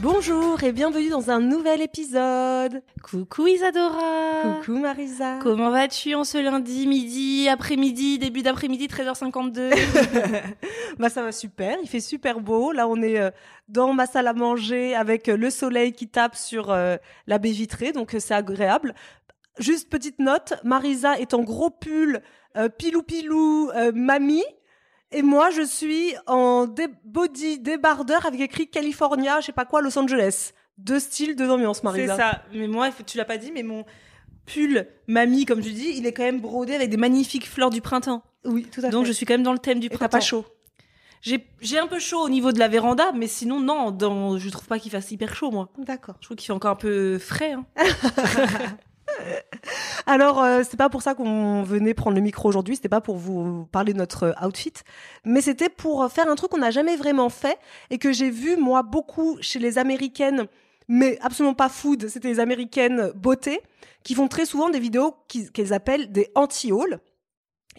Bonjour et bienvenue dans un nouvel épisode. Coucou Isadora Coucou Marisa. Comment vas-tu en ce lundi, midi, après-midi, début d'après-midi, 13h52 Bah ça va super, il fait super beau. Là on est euh, dans ma salle à manger avec euh, le soleil qui tape sur euh, la baie vitrée, donc c'est agréable. Juste petite note, Marisa est en gros pull euh, pilou pilou euh, mamie. Et moi, je suis en dé- body débardeur avec écrit California, je sais pas quoi, Los Angeles. Deux styles, deux ambiances, C'est Marisa. ça. Mais moi, tu l'as pas dit, mais mon pull mamie, comme tu dis, il est quand même brodé avec des magnifiques fleurs du printemps. Oui, tout à Donc fait. je suis quand même dans le thème du Et t'as printemps. pas chaud. J'ai j'ai un peu chaud au niveau de la véranda, mais sinon, non, dans, je trouve pas qu'il fasse hyper chaud, moi. D'accord. Je trouve qu'il fait encore un peu frais. Hein. Alors, euh, c'est pas pour ça qu'on venait prendre le micro aujourd'hui, c'était pas pour vous parler de notre outfit, mais c'était pour faire un truc qu'on n'a jamais vraiment fait et que j'ai vu, moi, beaucoup chez les américaines, mais absolument pas food, c'était les américaines beauté, qui font très souvent des vidéos qu'elles appellent des anti-hauls.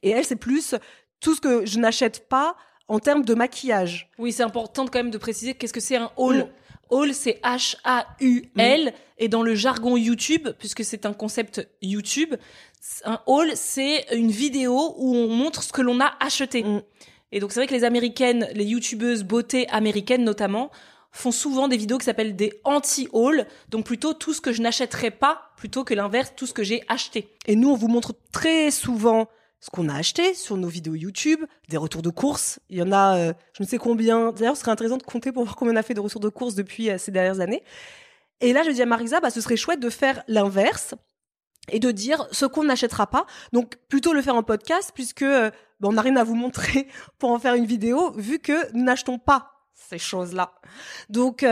Et elles, c'est plus tout ce que je n'achète pas en termes de maquillage. Oui, c'est important quand même de préciser qu'est-ce que c'est un haul. Haul, c'est H-A-U-L. Et dans le jargon YouTube, puisque c'est un concept YouTube, un haul, c'est une vidéo où on montre ce que l'on a acheté. Mm. Et donc, c'est vrai que les américaines, les youtubeuses beauté américaines notamment, font souvent des vidéos qui s'appellent des anti-hauls. Donc, plutôt tout ce que je n'achèterais pas, plutôt que l'inverse, tout ce que j'ai acheté. Et nous, on vous montre très souvent ce qu'on a acheté sur nos vidéos YouTube, des retours de courses. Il y en a, euh, je ne sais combien. D'ailleurs, ce serait intéressant de compter pour voir combien on a fait de retours de courses depuis euh, ces dernières années. Et là, je dis à Marisa, bah, ce serait chouette de faire l'inverse et de dire ce qu'on n'achètera pas. Donc, plutôt le faire en podcast, puisque euh, bah, on n'a rien à vous montrer pour en faire une vidéo, vu que nous n'achetons pas ces choses-là. Donc,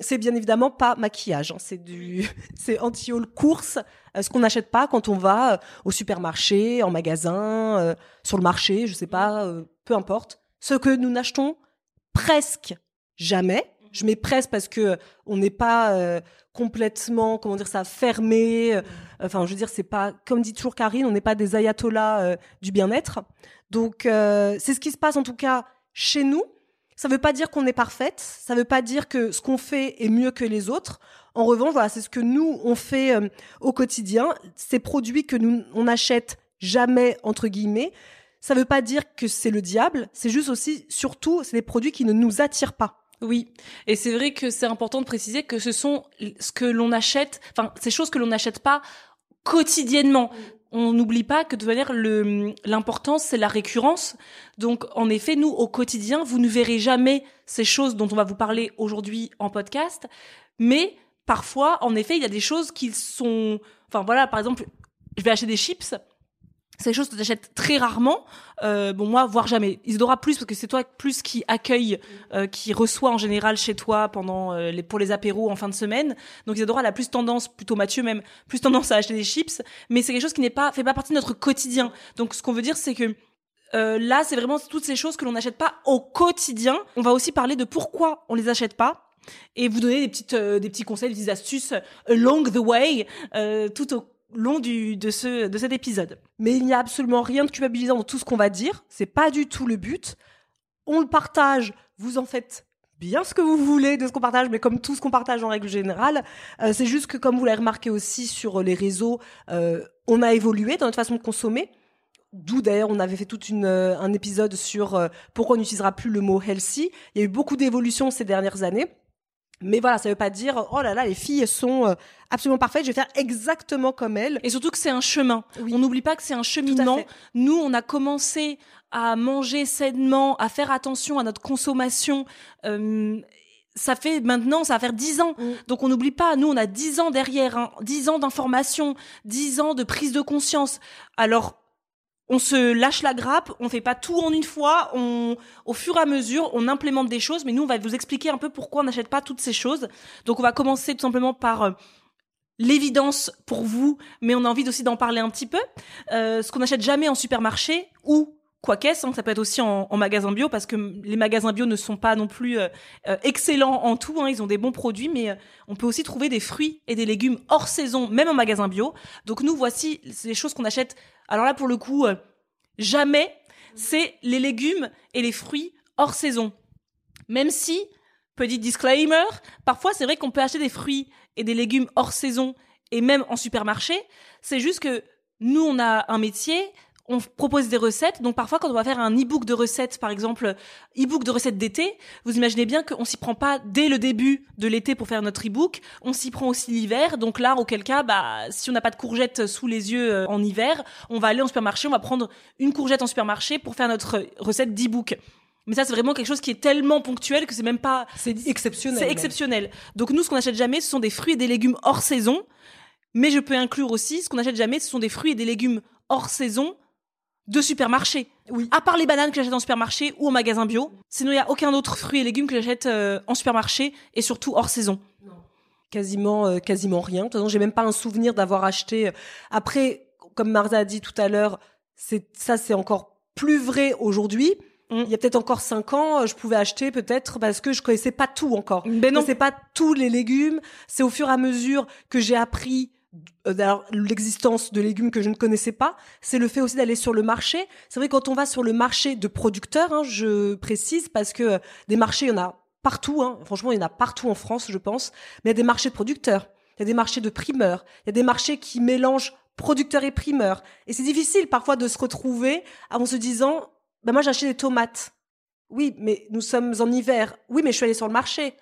c'est bien évidemment pas maquillage. hein. C'est du, c'est anti-haul course, ce qu'on n'achète pas quand on va euh, au supermarché, en magasin, euh, sur le marché, je sais pas, euh, peu importe. Ce que nous n'achetons presque jamais. Je mets presque parce que on n'est pas euh, complètement, comment dire ça, fermé. Enfin, je veux dire, c'est pas, comme dit toujours Karine, on n'est pas des ayatollahs du bien-être. Donc, c'est ce qui se passe en tout cas chez nous. Ça veut pas dire qu'on est parfaite. Ça veut pas dire que ce qu'on fait est mieux que les autres. En revanche, voilà, c'est ce que nous on fait euh, au quotidien. Ces produits que nous on achète jamais entre guillemets. Ça veut pas dire que c'est le diable. C'est juste aussi, surtout, c'est des produits qui ne nous attirent pas. Oui, et c'est vrai que c'est important de préciser que ce sont ce que l'on achète, enfin ces choses que l'on n'achète pas quotidiennement. On n'oublie pas que de manière le l'important c'est la récurrence. Donc en effet, nous au quotidien, vous ne verrez jamais ces choses dont on va vous parler aujourd'hui en podcast, mais parfois en effet, il y a des choses qui sont enfin voilà, par exemple, je vais acheter des chips c'est des choses que tu achètes très rarement. Euh, bon, moi, voire jamais. Isidora plus, parce que c'est toi plus qui accueille, euh, qui reçoit en général chez toi pendant euh, les, pour les apéros en fin de semaine. Donc Isidora, elle a plus tendance, plutôt Mathieu même, plus tendance à acheter des chips. Mais c'est quelque chose qui n'est pas, fait pas partie de notre quotidien. Donc ce qu'on veut dire, c'est que là, c'est vraiment toutes ces choses que l'on n'achète pas au quotidien. On va aussi parler de pourquoi on les achète pas. Et vous donner euh, des petits conseils, des astuces euh, along the way euh, tout au long de ce cet épisode. Mais il n'y a absolument rien de culpabilisant dans tout ce qu'on va dire. C'est pas du tout le but. On le partage. Vous en faites bien ce que vous voulez de ce qu'on partage, mais comme tout ce qu'on partage en règle générale, c'est juste que comme vous l'avez remarqué aussi sur les réseaux, on a évolué dans notre façon de consommer. D'où d'ailleurs on avait fait tout euh, un épisode sur pourquoi on n'utilisera plus le mot healthy. Il y a eu beaucoup d'évolutions ces dernières années. Mais voilà, ça veut pas dire oh là là, les filles sont euh, absolument parfaites, je vais faire exactement comme elles. Et surtout que c'est un chemin. Oui. On n'oublie pas que c'est un cheminement. Nous, on a commencé à manger sainement, à faire attention à notre consommation. Euh, ça fait maintenant, ça va faire dix ans. Mm. Donc on n'oublie pas, nous on a dix ans derrière, hein, dix ans d'information, dix ans de prise de conscience. Alors on se lâche la grappe, on fait pas tout en une fois, on, au fur et à mesure, on implémente des choses, mais nous, on va vous expliquer un peu pourquoi on n'achète pas toutes ces choses. Donc, on va commencer tout simplement par euh, l'évidence pour vous, mais on a envie aussi d'en parler un petit peu. Euh, ce qu'on n'achète jamais en supermarché ou quoi qu'est-ce, hein, ça peut être aussi en, magasin bio, parce que les magasins bio ne sont pas non plus euh, euh, excellents en tout, hein, ils ont des bons produits, mais euh, on peut aussi trouver des fruits et des légumes hors saison, même en magasin bio. Donc nous, voici les choses qu'on achète. Alors là, pour le coup, jamais, c'est les légumes et les fruits hors saison. Même si, petit disclaimer, parfois c'est vrai qu'on peut acheter des fruits et des légumes hors saison et même en supermarché. C'est juste que nous, on a un métier, on propose des recettes. Donc parfois, quand on va faire un e-book de recettes, par exemple, e-book de recettes d'été, vous imaginez bien qu'on s'y prend pas dès le début de l'été pour faire notre e-book. On s'y prend aussi l'hiver. Donc là, auquel cas, bah, si on n'a pas de courgettes sous les yeux euh, en hiver, on va aller en supermarché, on va prendre une courgette en supermarché pour faire notre recette d'e-book. Mais ça, c'est vraiment quelque chose qui est tellement ponctuel que c'est même pas C'est exceptionnel. c'est exceptionnel. Donc nous, ce qu'on n'achète jamais, ce sont des fruits et des légumes hors saison. Mais je peux inclure aussi, ce qu'on n'achète jamais, ce sont des fruits et des légumes hors saison de supermarché. Oui. À part les bananes que j'achète en supermarché ou en magasin bio. Sinon, il n'y a aucun autre fruit et légumes que j'achète euh, en supermarché et surtout hors saison. quasiment euh, quasiment rien. De toute façon, j'ai même pas un souvenir d'avoir acheté. Après, comme Marza a dit tout à l'heure, c'est ça c'est encore plus vrai aujourd'hui. Mm. Il y a peut-être encore cinq ans, euh, je pouvais acheter peut-être parce que je connaissais pas tout encore. Ben Je non. connaissais pas tous les légumes. C'est au fur et à mesure que j'ai appris euh, d'ailleurs, l'existence de légumes que je ne connaissais pas. C'est le fait aussi d'aller sur le marché. C'est vrai quand on va sur le marché de producteurs, hein, je précise parce que euh, des marchés, il y en a partout. Hein. Franchement, il y en a partout en France, je pense. Mais il y a des marchés de producteurs. Il y a des marchés de primeurs. Il y a des marchés qui mélangent producteurs et primeurs. Et c'est difficile parfois de se retrouver en se disant, bah moi j'ai acheté des tomates. Oui, mais nous sommes en hiver. Oui, mais je suis allée sur le marché.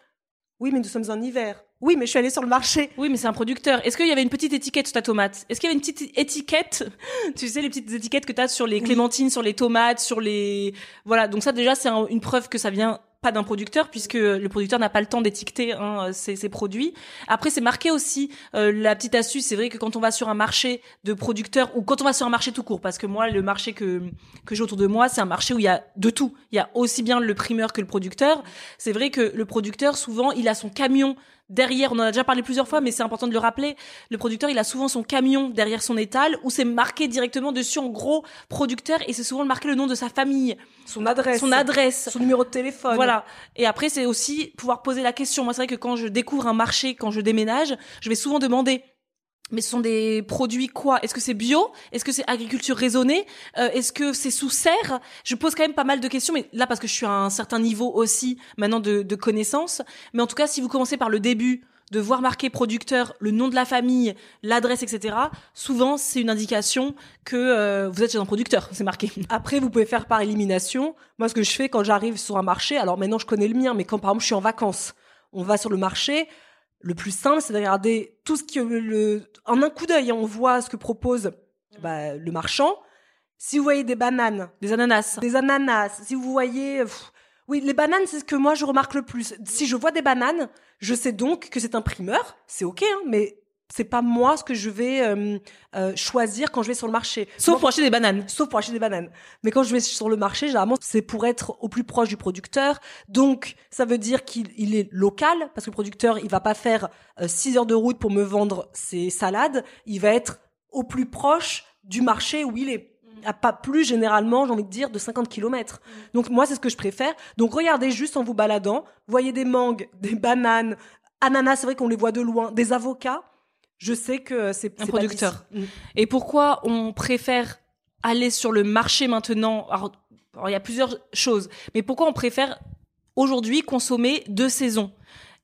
Oui, mais nous sommes en hiver. Oui, mais je suis allée sur le marché. Oui, mais c'est un producteur. Est-ce qu'il y avait une petite étiquette sur ta tomate? Est-ce qu'il y avait une petite étiquette? Tu sais, les petites étiquettes que tu as sur les clémentines, sur les tomates, sur les... Voilà, donc ça déjà, c'est un- une preuve que ça vient pas d'un producteur, puisque le producteur n'a pas le temps d'étiqueter hein, ses, ses produits. Après, c'est marqué aussi, euh, la petite astuce, c'est vrai que quand on va sur un marché de producteurs, ou quand on va sur un marché tout court, parce que moi, le marché que, que j'ai autour de moi, c'est un marché où il y a de tout. Il y a aussi bien le primeur que le producteur. C'est vrai que le producteur, souvent, il a son camion derrière, on en a déjà parlé plusieurs fois, mais c'est important de le rappeler. Le producteur, il a souvent son camion derrière son étal où c'est marqué directement dessus en gros producteur et c'est souvent marqué le nom de sa famille, Son adresse. son adresse. Son numéro de téléphone. Voilà. Et après, c'est aussi pouvoir poser la question. Moi, c'est vrai que quand je découvre un marché, quand je déménage, je vais souvent demander. Mais ce sont des produits quoi? Est-ce que c'est bio? Est-ce que c'est agriculture raisonnée? Euh, Est-ce que c'est sous serre? Je pose quand même pas mal de questions, mais là parce que je suis à un certain niveau aussi maintenant de, de connaissances. Mais en tout cas, si vous commencez par le début, de voir marqué producteur, le nom de la famille, l'adresse, etc. Souvent, c'est une indication que euh, vous êtes chez un producteur. C'est marqué. Après, vous pouvez faire par élimination. Moi, ce que je fais quand j'arrive sur un marché, alors maintenant je connais le mien, mais quand par exemple je suis en vacances, on va sur le marché. Le plus simple, c'est de regarder tout ce que le, en un coup d'œil, hein, on voit ce que propose bah, le marchand. Si vous voyez des bananes, Des ananas. des ananas, si vous voyez, pff, oui, les bananes, c'est ce que moi je remarque le plus. Si je vois des bananes, je sais donc que c'est un primeur. C'est ok, hein, mais c'est pas moi ce que je vais euh, euh, choisir quand je vais sur le marché. Sauf Moi, pour acheter des bananes. sauf pour acheter des bananes. Mais quand je vais sur le marché, généralement, c'est pour être au plus proche du producteur. Donc, ça veut dire qu'il il est local, parce que le producteur, il va pas faire 6 heures de route pour me vendre ses salades. Il va être au plus proche du marché où il est. à pas plus généralement, j'ai envie de dire, de 50 km. Donc moi, c'est ce que je préfère. Donc regardez juste en vous baladant, voyez des mangues, des bananes, ananas, c'est vrai qu'on les voit de loin, des avocats. Je sais que c'est Un pas producteur. d'ici. Et pourquoi on préfère aller sur le marché maintenant? Alors, alors, il y a plusieurs choses, mais pourquoi on préfère aujourd'hui consommer de saison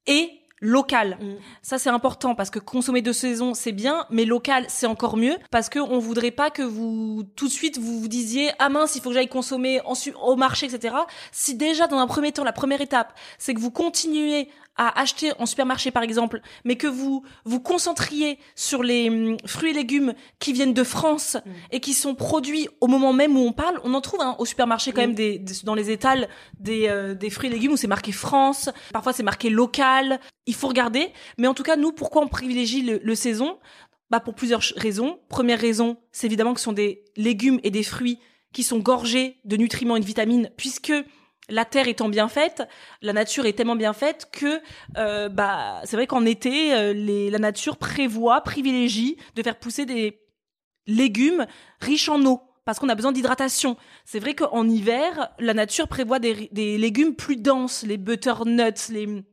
et local? Mm. Ça c'est important parce que consommer de saison c'est bien, mais local c'est encore mieux parce que on voudrait pas que vous tout de suite vous vous disiez ah mince il faut que j'aille consommer en au marché etc. Si déjà dans un premier temps la première étape c'est que vous continuez à acheter en supermarché par exemple, mais que vous vous concentriez sur les hum, fruits et légumes qui viennent de France Mm. et qui sont produits au moment même où on parle, on en trouve hein, au supermarché quand même des, des- dans les étals des, euh, des fruits et légumes où c'est marqué France, parfois c'est marqué local. Il faut regarder, mais en tout cas nous pourquoi on privilégie le, le saison? Bah pour plusieurs raisons. Première raison, c'est évidemment que ce sont des légumes et des fruits qui sont gorgés de nutriments et de vitamines puisque la terre étant bien faite, la nature est tellement bien faite que euh, bah c'est vrai qu'en été euh, la nature prévoit privilégie de faire pousser des légumes riches en eau parce qu'on a besoin d'hydratation. C'est vrai qu'en hiver, la nature prévoit des, légumes plus denses, les butternuts, les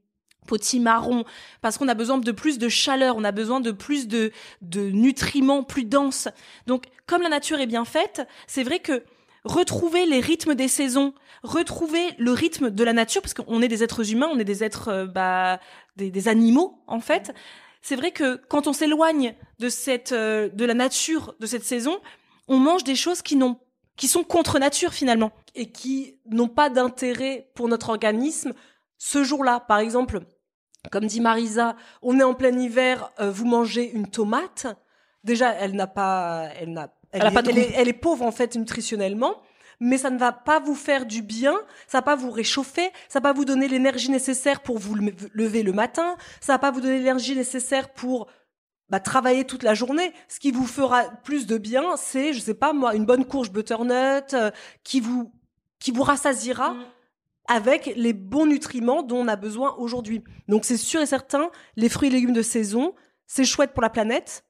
potimarrons, parce qu'on a besoin de plus de chaleur, on a besoin de plus de nutriments plus denses. Donc, comme la nature est bien faite, c'est vrai que retrouver les rythmes des saisons, retrouver le rythme de la nature, parce qu'on est des êtres humains, on est des êtres, euh, bah, des, des animaux en fait. C'est vrai que quand on s'éloigne de cette, euh, de la nature de cette saison, on mange des choses qui n'ont, qui sont contre nature finalement. et qui n'ont pas d'intérêt pour notre organisme ce jour-là. Par exemple, comme dit Marisa, on est en plein hiver, euh, vous mangez une tomate. Déjà, elle n'a pas, elle n'a, elle, Elle a est, pas de elle goût. est- elle est pauvre en fait nutritionnellement. Mais ça ne va pas vous faire du bien, ça va pas vous réchauffer, ça va pas vous donner l'énergie nécessaire pour vous le- lever le matin, ça va pas vous donner l'énergie nécessaire pour bah, travailler toute la journée. Ce qui vous fera plus de bien, c'est, je sais pas moi, une bonne courge butternut euh, qui vous qui vous rassasiera avec les bons nutriments dont on a besoin aujourd'hui. Donc c'est sûr et certain, les fruits et légumes de saison, c'est chouette pour la planète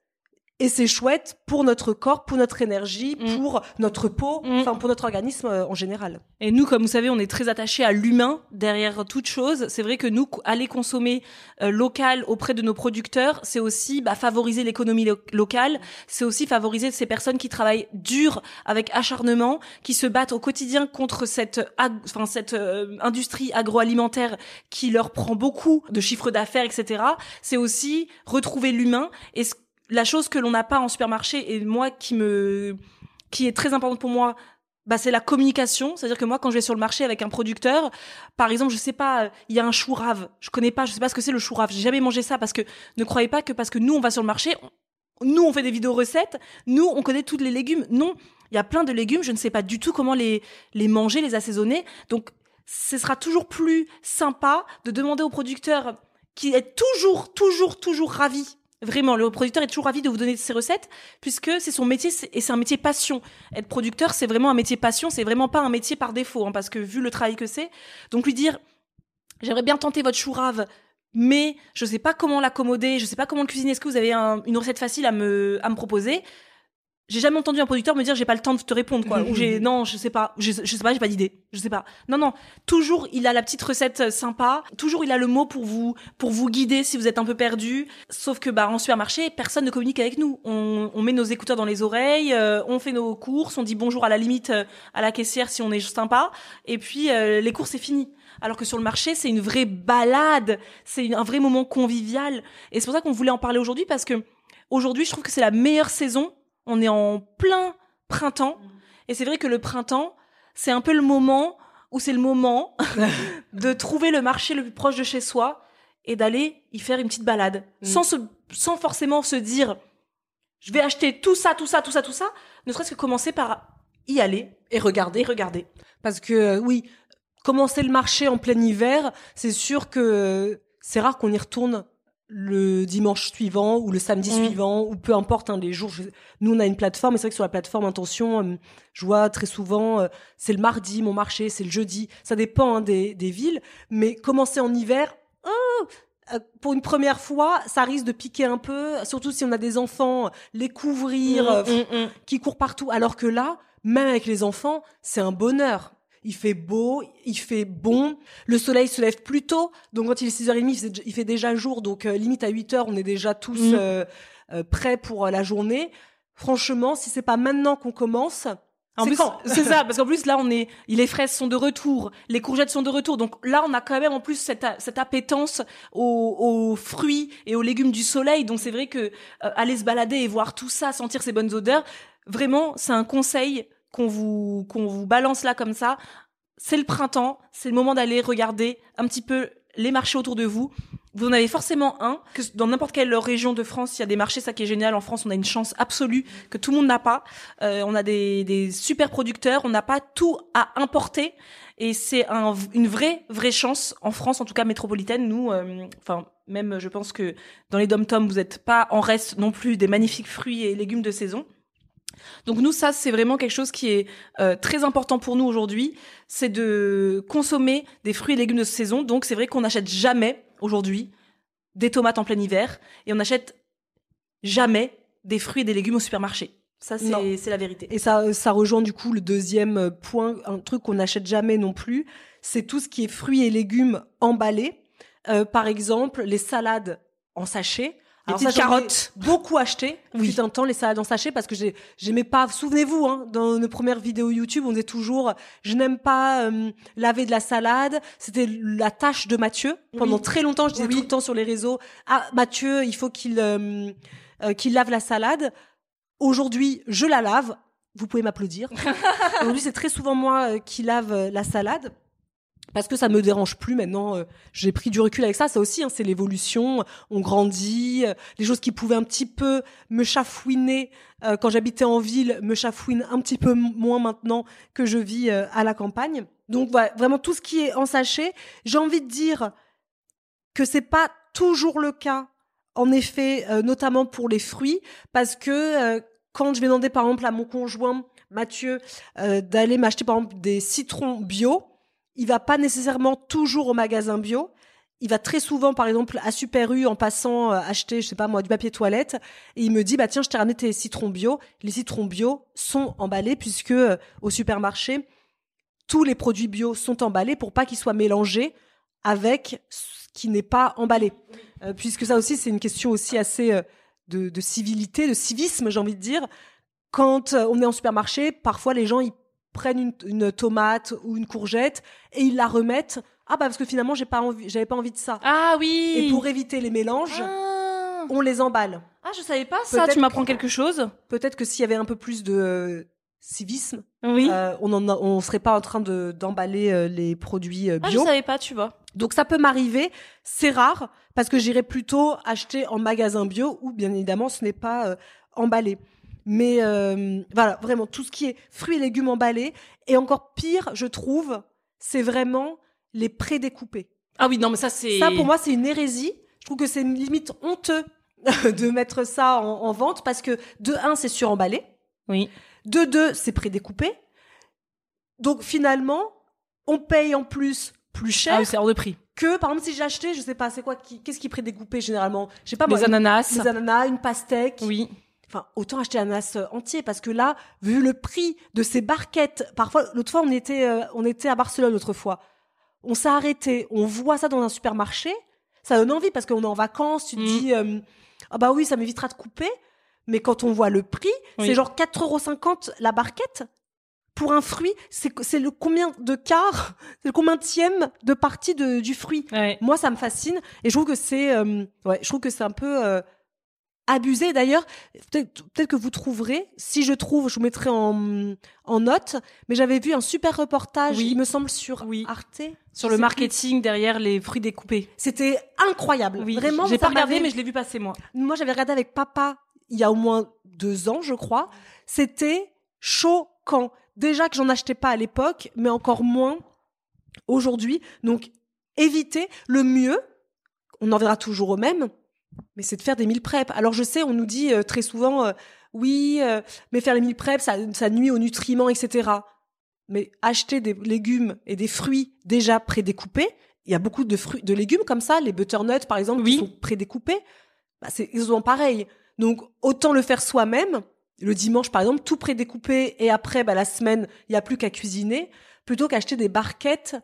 et c'est chouette pour notre corps, pour notre énergie, Mm. pour notre peau, Mm. enfin pour notre organisme euh, en général. Et nous, comme vous savez, on est très attachés à l'humain derrière toute chose. C'est vrai que nous, aller consommer euh, local auprès de nos producteurs, c'est aussi bah, favoriser l'économie lo- locale. C'est aussi favoriser ces personnes qui travaillent dur, avec acharnement, qui se battent au quotidien contre cette, ag- enfin cette euh, industrie agroalimentaire qui leur prend beaucoup de chiffres d'affaires, etc. C'est aussi retrouver l'humain et ce- la chose que l'on n'a pas en supermarché et moi qui me qui est très importante pour moi bah, c'est la communication. C'est-à-dire que moi, quand je vais sur le marché avec un producteur, par exemple, je sais pas, il y a un chou rave. Je connais pas, je sais pas ce que c'est le chou rave. J'ai jamais mangé ça parce que ne croyez pas que parce que nous, on va sur le marché, nous, on fait des vidéos recettes, nous, on connaît tous les légumes. Non, il y a plein de légumes, je ne sais pas du tout comment les, les manger, les assaisonner. Donc, ce sera toujours plus sympa de demander au producteur qui est toujours, toujours, toujours ravi. Vraiment, le producteur est toujours ravi de vous donner ses recettes puisque c'est son métier et c'est un métier passion. Être producteur, c'est vraiment un métier passion, c'est vraiment pas un métier par défaut, hein, parce que vu le travail que c'est, donc lui dire, j'aimerais bien tenter votre chou rave, mais je sais pas comment l'accommoder, je sais pas comment le cuisiner. Est-ce que vous avez un- une recette facile à me proposer? J'ai jamais entendu un producteur me dire j'ai pas le temps de te répondre quoi. Ou j'ai non, je sais pas, je, je sais pas, j'ai pas d'idée, je sais pas. Non non, toujours il a la petite recette euh, sympa, toujours il a le mot pour vous pour vous guider si vous êtes un peu perdu. Sauf que bah en supermarché, personne ne communique avec nous. On, on met nos écouteurs dans les oreilles, euh, on fait nos courses, on dit bonjour à la limite euh, à la caissière si on est sympa, et puis euh, les courses c'est fini. Alors que sur le marché, c'est une vraie balade, c'est un vrai moment convivial. Et c'est pour ça qu'on voulait en parler aujourd'hui parce que aujourd'hui, je trouve que c'est la meilleure saison. On est en plein printemps. Et c'est vrai que le printemps, c'est un peu le moment où c'est le moment de trouver le marché le plus proche de chez soi et d'aller y faire une petite balade. Mm. Sans, se, sans forcément se dire, je vais acheter tout ça, tout ça, tout ça, tout ça. Ne serait-ce que commencer par y aller Et regardez. et regarder. Parce que euh, oui, commencer le marché en plein hiver, c'est sûr que euh, c'est rare qu'on y retourne le dimanche suivant ou le samedi Mm. suivant ou peu importe hein, les jours. je- Nous on a une plateforme et c'est vrai que sur la plateforme Intention, euh, je vois très souvent euh, c'est le mardi mon marché, c'est le jeudi. Ça dépend hein, des, des villes, mais commencer en hiver. oh, euh, pour une première fois, ça risque de piquer un peu, surtout si on a des enfants, les couvrir, mm, mm. qui courent partout. Alors que là, même avec les enfants, c'est un bonheur. Il fait beau, il fait bon, le soleil se lève plus tôt, donc quand il est 6h30, il fait- il fait déjà jour, donc euh, limite à 8h, on est déjà tous Mm. euh, euh, prêts pour euh, la journée. Franchement, si c'est pas maintenant qu'on commence, En c'est ça, parce qu'en plus là, on est, les fraises sont de retour, les courgettes sont de retour, donc là, on a quand même en plus cette, cette appétence aux, aux fruits et aux légumes du soleil. Donc c'est vrai que euh, aller se balader et voir tout ça, sentir ces bonnes odeurs, vraiment, c'est un conseil qu'on vous qu'on vous balance là comme ça. C'est le printemps, c'est le moment d'aller regarder un petit peu les marchés autour de vous. Vous en avez forcément un, que dans n'importe quelle région de France, il y a des marchés, ça qui est génial. En France, on a une chance absolue que tout le monde n'a pas. Euh, on a des, des super producteurs, on n'a pas tout à importer. Et c'est un, une vraie, vraie chance en France, en tout cas métropolitaine. Nous, euh, enfin, même je pense que dans les dom-toms, vous n'êtes pas en reste non plus des magnifiques fruits et légumes de saison. Donc nous, ça, c'est vraiment quelque chose qui est euh, très important pour nous aujourd'hui, c'est de consommer des fruits et légumes de saison. Donc c'est vrai qu'on n'achète jamais aujourd'hui des tomates en plein hiver et on n'achète jamais des fruits et des légumes au supermarché. Ça, c'est la vérité. Et ça, ça rejoint du coup le deuxième euh, point, un truc qu'on n'achète jamais non plus, c'est tout ce qui est fruits et légumes emballés. Euh, par exemple, les salades en sachet. Les ça, petites carottes. Beaucoup acheté. Oui. Fut un temps les salades en sachet parce que j'ai- j'aimais pas. Souvenez-vous, hein, dans nos premières vidéos YouTube, on disait toujours, je n'aime pas euh, laver de la salade. C'était la tâche de Mathieu. Pendant Oui. très longtemps, je disais Oui. tout le temps sur les réseaux, ah Mathieu, il faut qu'il euh, euh, qu'il lave la salade. Aujourd'hui, je la lave. Vous pouvez m'applaudir. Aujourd'hui, c'est très souvent moi euh, qui lave euh, la salade. Parce que ça me dérange plus maintenant. euh, J'ai pris du recul avec ça. Ça aussi, hein, c'est l'évolution. On grandit. euh, Les choses qui pouvaient un petit peu me chafouiner euh, quand j'habitais en ville me chafouinent un petit peu moins maintenant que je vis euh, à la campagne. Donc voilà, vraiment tout ce qui est en sachet. J'ai envie de dire que c'est pas toujours le cas. En effet, euh, notamment pour les fruits, parce que euh, quand je vais demander par exemple à mon conjoint Mathieu d'aller m'acheter par exemple des citrons bio, il va pas nécessairement toujours au magasin bio. Il va très souvent, par exemple, à Super U en passant euh, acheter, je sais pas moi, du papier toilette, et il me dit bah tiens, je t'ai ramené tes citrons bio. Les citrons bio sont emballés puisque euh, au supermarché, tous les produits bio sont emballés pour pas qu'ils soient mélangés avec ce qui n'est pas emballé. Euh, puisque ça aussi, c'est une question aussi assez de, civilité, de civisme, j'ai envie de dire. Quand on est en supermarché, parfois les gens ils prennent une, une tomate ou une courgette et ils la remettent. Ah bah parce que finalement j'ai pas envie, j'avais pas envie de ça. Ah oui. Et pour éviter les mélanges, ah. on les emballe. Ah, je savais pas ça. Tu m'apprends quelque chose. Peut-être que s'il y avait un peu plus de euh, civisme, Oui. euh, on en a- on serait pas en train de d'emballer euh, les produits euh, ah, je bio. savais pas, tu vois. Donc ça peut m'arriver, c'est rare parce que j'irai plutôt acheter en magasin bio où bien évidemment ce n'est pas emballé. Mais euh, voilà, vraiment tout ce qui est fruits et légumes emballés et encore pire, je trouve, c'est vraiment les prédécoupés. Ah oui, non, mais ça c'est. Ça pour moi c'est une hérésie. Je trouve que c'est une limite honteux de mettre ça en, en vente parce que de un c'est suremballé, Oui. de deux c'est prédécoupé. Donc finalement, on paye en plus plus cher Ah oui, c'est hors de prix. que par exemple si j'ai acheté je sais pas c'est quoi qu'est-ce qui est prédécoupé généralement? Je sais pas moi Les ananas. des ananas une pastèque Oui. Enfin autant acheter un ananas euh, entier parce que là vu le prix de ces barquettes parfois l'autre fois on était euh, on était à Barcelone l'autre fois on s'est arrêté on voit ça dans un supermarché ça donne envie parce qu'on est en vacances tu te Mm. dis euh, ah bah oui ça m'évitera de couper mais quand on voit le prix Oui. c'est genre 4,50€ la barquette pour un fruit, c'est le combien de quart, c'est le combienième de partie de, du fruit. Ouais. Moi, ça me fascine et je trouve que c'est, euh, ouais, je trouve que c'est un peu euh, abusé. D'ailleurs, peut-être peut que vous trouverez. Si je trouve, je vous mettrai en, en note. Mais j'avais vu un super reportage, Oui. il me semble, sur Oui. Arte. Sur le marketing derrière les fruits découpés. C'était incroyable. Oui. Vraiment. J'ai pas regardé, mais je l'ai vu passer moi. moi, j'avais regardé avec papa il y a au moins deux ans, je crois. C'était choquant. Déjà que j'en achetais pas à l'époque, mais encore moins aujourd'hui. Donc, éviter le mieux. On en verra toujours au même, mais c'est de faire des meal prep. Alors, je sais, on nous dit euh, très souvent, euh, oui, euh, mais faire les meal prep, ça, ça nuit aux nutriments, etc. Mais acheter des légumes et des fruits déjà prédécoupés, il y a beaucoup de fruits, de légumes comme ça, les butternuts par exemple, Oui. qui sont prédécoupés, bah, c'est exactement pareil. Donc autant le faire soi-même le dimanche par exemple, tout prédécoupé et après bah, la semaine, il y a plus qu'à cuisiner, plutôt qu'acheter des barquettes.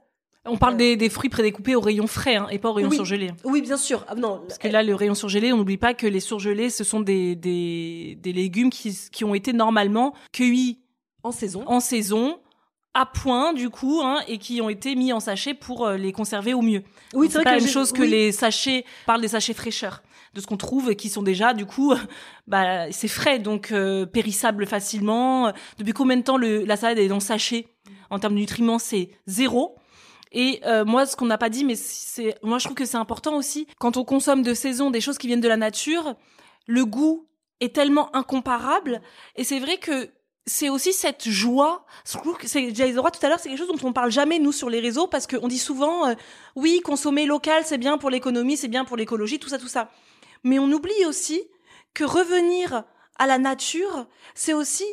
On parle des, des fruits prédécoupés au rayon frais hein, et pas au rayon Oui. surgelé. Oui, bien sûr. Ah, non, Parce que là, le rayon surgelé, on n'oublie pas que les surgelés, ce sont des, des, des légumes qui, qui ont été normalement cueillis en saison. en saison, à point du coup, hein, et qui ont été mis en sachet pour euh, les conserver au mieux. Oui, c'est pas la même chose que oui. les sachets, on parle des sachets fraîcheurs, de ce qu'on trouve et qui sont déjà du coup, bah c'est frais donc euh, périssable facilement. Depuis combien de temps le, la salade est dans sachet? En termes de nutriments c'est zéro. Et euh, moi, ce qu'on n'a pas dit, mais c'est, moi je trouve que c'est important aussi quand on consomme de saison des choses qui viennent de la nature, le goût est tellement incomparable. Et c'est vrai que c'est aussi cette joie. C'est, j'ai droit tout à l'heure, c'est quelque chose dont on parle jamais nous sur les réseaux parce qu'on dit souvent, euh, oui, consommer local, c'est bien pour l'économie, c'est bien pour l'écologie, tout ça, tout ça. Mais on oublie aussi que revenir à la nature, c'est aussi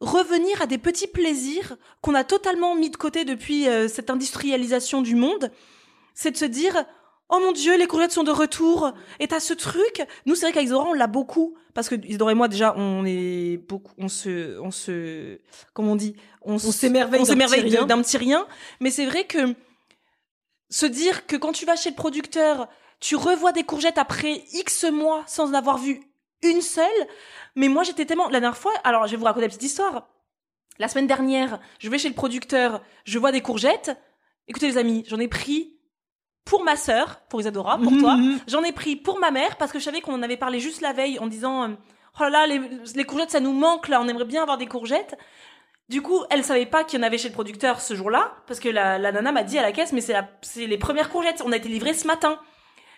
revenir à des petits plaisirs qu'on a totalement mis de côté depuis euh, cette industrialisation du monde. C'est de se dire, oh mon dieu, les courgettes sont de retour. Et t'as ce truc. Nous, c'est vrai qu'avec Zora, on l'a beaucoup. Parce que Isidore et moi, déjà, on est beaucoup, on se, on se, comment on dit? On s'émerveille d'un petit rien. Mais c'est vrai que se dire que quand tu vas chez le producteur, tu revois des courgettes après X mois sans en avoir vu une seule. Mais moi, j'étais tellement, la dernière fois, alors je vais vous raconter la petite histoire. La semaine dernière, je vais chez le producteur, je vois des courgettes. Écoutez les amis, j'en ai pris pour ma sœur, pour Isadora, pour Mhm, toi. mhm. J'en ai pris pour ma mère parce que je savais qu'on en avait parlé juste la veille en disant euh, oh là là les, les courgettes ça nous manque là, on aimerait bien avoir des courgettes. Du coup, elle savait pas qu'il y en avait chez le producteur ce jour-là parce que la, la nana m'a dit à la caisse mais c'est les premières courgettes, on a été livrées ce matin.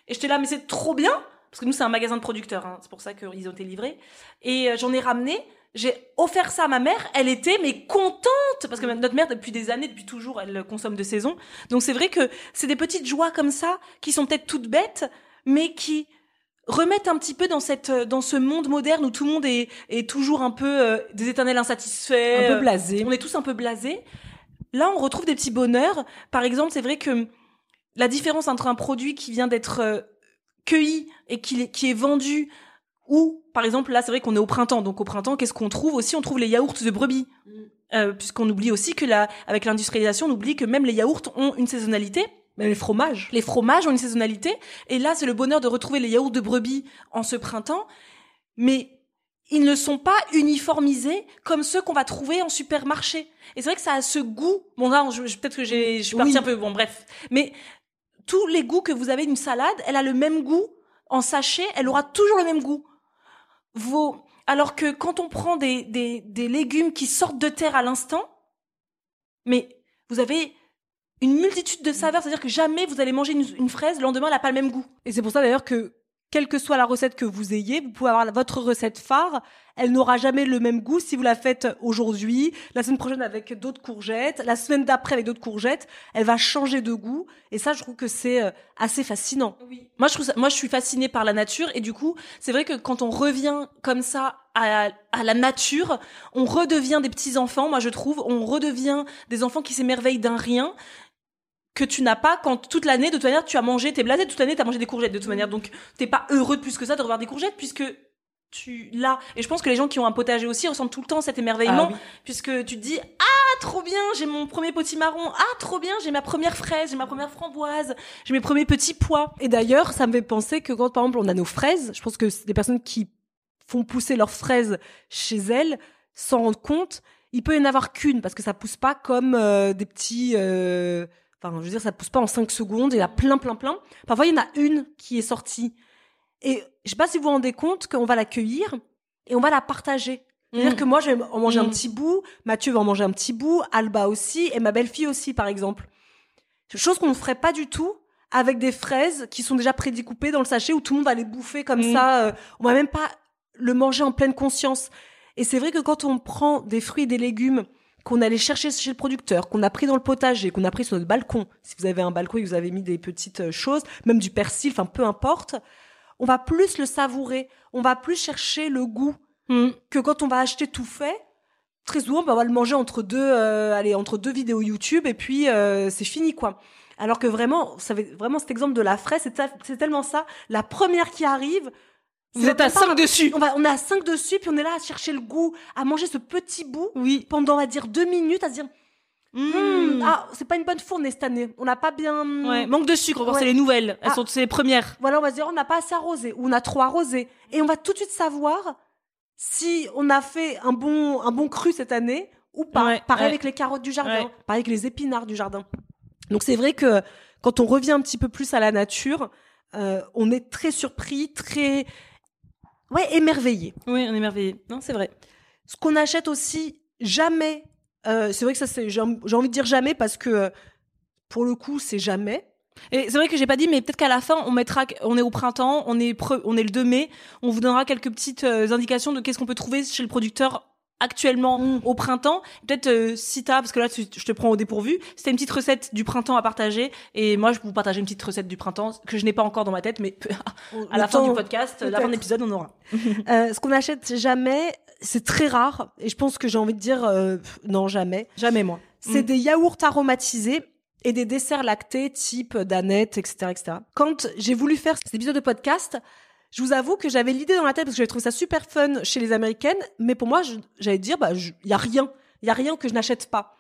Et j'étais là mais c'est trop bien parce que nous c'est un magasin de producteurs, hein, c'est pour ça qu'ils ont été livrés. Et euh, j'en ai ramené. J'ai offert ça à ma mère. Elle était mais contente parce que notre mère depuis des années, depuis toujours, elle consomme de saison. Donc c'est vrai que c'est des petites joies comme ça qui sont peut-être toutes bêtes, mais qui remettent un petit peu dans cette dans ce monde moderne où tout le monde est, est toujours un peu euh, des éternels insatisfaits. Un peu euh, blasé. on est tous un peu blasés. Là, on retrouve des petits bonheurs. Par exemple, c'est vrai que la différence entre un produit qui vient d'être euh, cueilli et qui, est- qui est vendu ou, par exemple, là, c'est vrai qu'on est au printemps. Donc, au printemps, qu'est-ce qu'on trouve aussi? On trouve les yaourts de brebis. Euh, puisqu'on oublie aussi que la, avec l'industrialisation, on oublie que même les yaourts ont une saisonnalité. Mais les fromages. Les fromages ont une saisonnalité. Et là, c'est le bonheur de retrouver les yaourts de brebis en ce printemps. Mais ils ne sont pas uniformisés comme ceux qu'on va trouver en supermarché. Et c'est vrai que ça a ce goût. Bon, là, peut-être que j'ai, je suis partie Oui. un peu, bon, bref. Mais tous les goûts que vous avez d'une salade, elle a le même goût. En sachet, elle aura toujours le même goût. Vos, alors que quand on prend des, des, des légumes qui sortent de terre à l'instant, mais vous avez une multitude de saveurs, c'est-à-dire que jamais vous allez manger une, une fraise, le lendemain, elle n'a pas le même goût. Et c'est pour ça d'ailleurs que, quelle que soit la recette que vous ayez, vous pouvez avoir votre recette phare. Elle n'aura jamais le même goût si vous la faites aujourd'hui, la semaine prochaine avec d'autres courgettes, la semaine d'après avec d'autres courgettes. Elle va changer de goût. Et ça, je trouve que c'est euh, assez fascinant. Moi, je trouve ça, moi, je suis fascinée par la nature et du coup, c'est vrai que quand on revient comme ça à, à la nature, on redevient des petits enfants. Moi, je trouve, on redevient des enfants qui s'émerveillent d'un rien que tu n'as pas quand toute l'année, de toute manière, tu as mangé, t'es blasé, toute l'année, t'as mangé des courgettes, de toute manière. Donc, t'es pas heureux de plus que ça de revoir des courgettes puisque tu l'as. Et je pense que les gens qui ont un potager aussi ressentent tout le temps cet émerveillement Ah oui. puisque tu te dis, ah, trop bien, j'ai mon premier potimarron. Ah, trop bien, j'ai ma première fraise, j'ai ma première framboise, j'ai mes premiers petits pois. Et d'ailleurs, ça me fait penser que quand, par exemple, on a nos fraises, je pense que des personnes qui font pousser leurs fraises chez elles, s'en rendent compte, il peut y en avoir qu'une, parce que ça pousse pas comme euh, des petits... euh, Enfin, je veux dire, ça pousse pas en 5 secondes, il y en a plein, plein, plein. Parfois, il y en a une qui est sortie. Et je sais pas si vous vous rendez compte qu'on va la cueillir et on va la partager. C'est-à-dire Mm. que moi, je vais en manger un Mm. petit bout, Mathieu va en manger un petit bout, Alba aussi, et ma belle-fille aussi, par exemple. Chose qu'on ne ferait pas du tout avec des fraises qui sont déjà prédécoupées dans le sachet où tout le monde va les bouffer comme Mm. ça. euh, on va même pas le manger en pleine conscience. Et c'est vrai que quand on prend des fruits et des légumes qu'on allait chercher chez le producteur, qu'on a pris dans le potager, qu'on a pris sur notre balcon, si vous avez un balcon et que vous avez mis des petites euh, choses, même du persil, enfin peu importe, on va plus le savourer, on va plus chercher le goût Mm. que quand on va acheter tout fait. Très souvent, bah, on va le manger entre deux, euh, allez, entre deux vidéos YouTube et puis euh, c'est fini quoi. Alors que vraiment, vous savez, vraiment cet exemple de la fraise, c'est tellement ça. La première qui arrive, Vous êtes à pas 5 un- dessus. On, va, on est à 5 dessus, puis on est là à chercher le goût, à manger ce petit bout Oui. pendant, on va dire, deux minutes, à se dire, Mmh. Hmm, ah, c'est pas une bonne fournée cette année. On n'a pas bien. Ouais, manque de sucre, Ouais. c'est les nouvelles. Elles Ah. sont c'est les premières. Voilà, on va se dire, on n'a pas assez arrosé, ou on a trop arrosé. Et on va tout de suite savoir si on a fait un bon, un bon cru cette année ou pas. Ouais, pareil avec les carottes du jardin, pareil avec les épinards du jardin. Donc c'est vrai que quand on revient un petit peu plus à la nature, euh, on est très surpris, très. Ouais, émerveillé. Oui, on est merveilleux. Non, c'est vrai. Ce qu'on achète aussi, jamais. euh, c'est vrai que ça, c'est, j'ai j'ai envie de dire jamais parce que euh, pour le coup, c'est jamais. Et c'est vrai que j'ai pas dit, mais peut-être qu'à la fin, on mettra, on est au printemps, on est pre- on est le 2 mai, on vous donnera quelques petites euh, indications de qu'est-ce qu'on peut trouver chez le producteur actuellement Mm. au printemps. Peut-être euh, si t'as, parce que là tu- je te prends au dépourvu, si t'as une petite recette du printemps à partager, et moi je vais vous partager une petite recette du printemps que je n'ai pas encore dans ma tête, mais à la fin du podcast, la fin de l'épisode, on aura. Euh, ce qu'on achète jamais, c'est très rare. Et je pense que j'ai envie de dire euh, non, jamais. Jamais moi. C'est Mm. des yaourts aromatisés et des desserts lactés type danette, etc., etc. Quand j'ai voulu faire cet épisode de podcast, je vous avoue que j'avais l'idée dans la tête parce que j'avais trouvé ça super fun chez les Américaines. Mais pour moi, j'allais dire, bah, il y a rien. Il y a rien que je n'achète pas.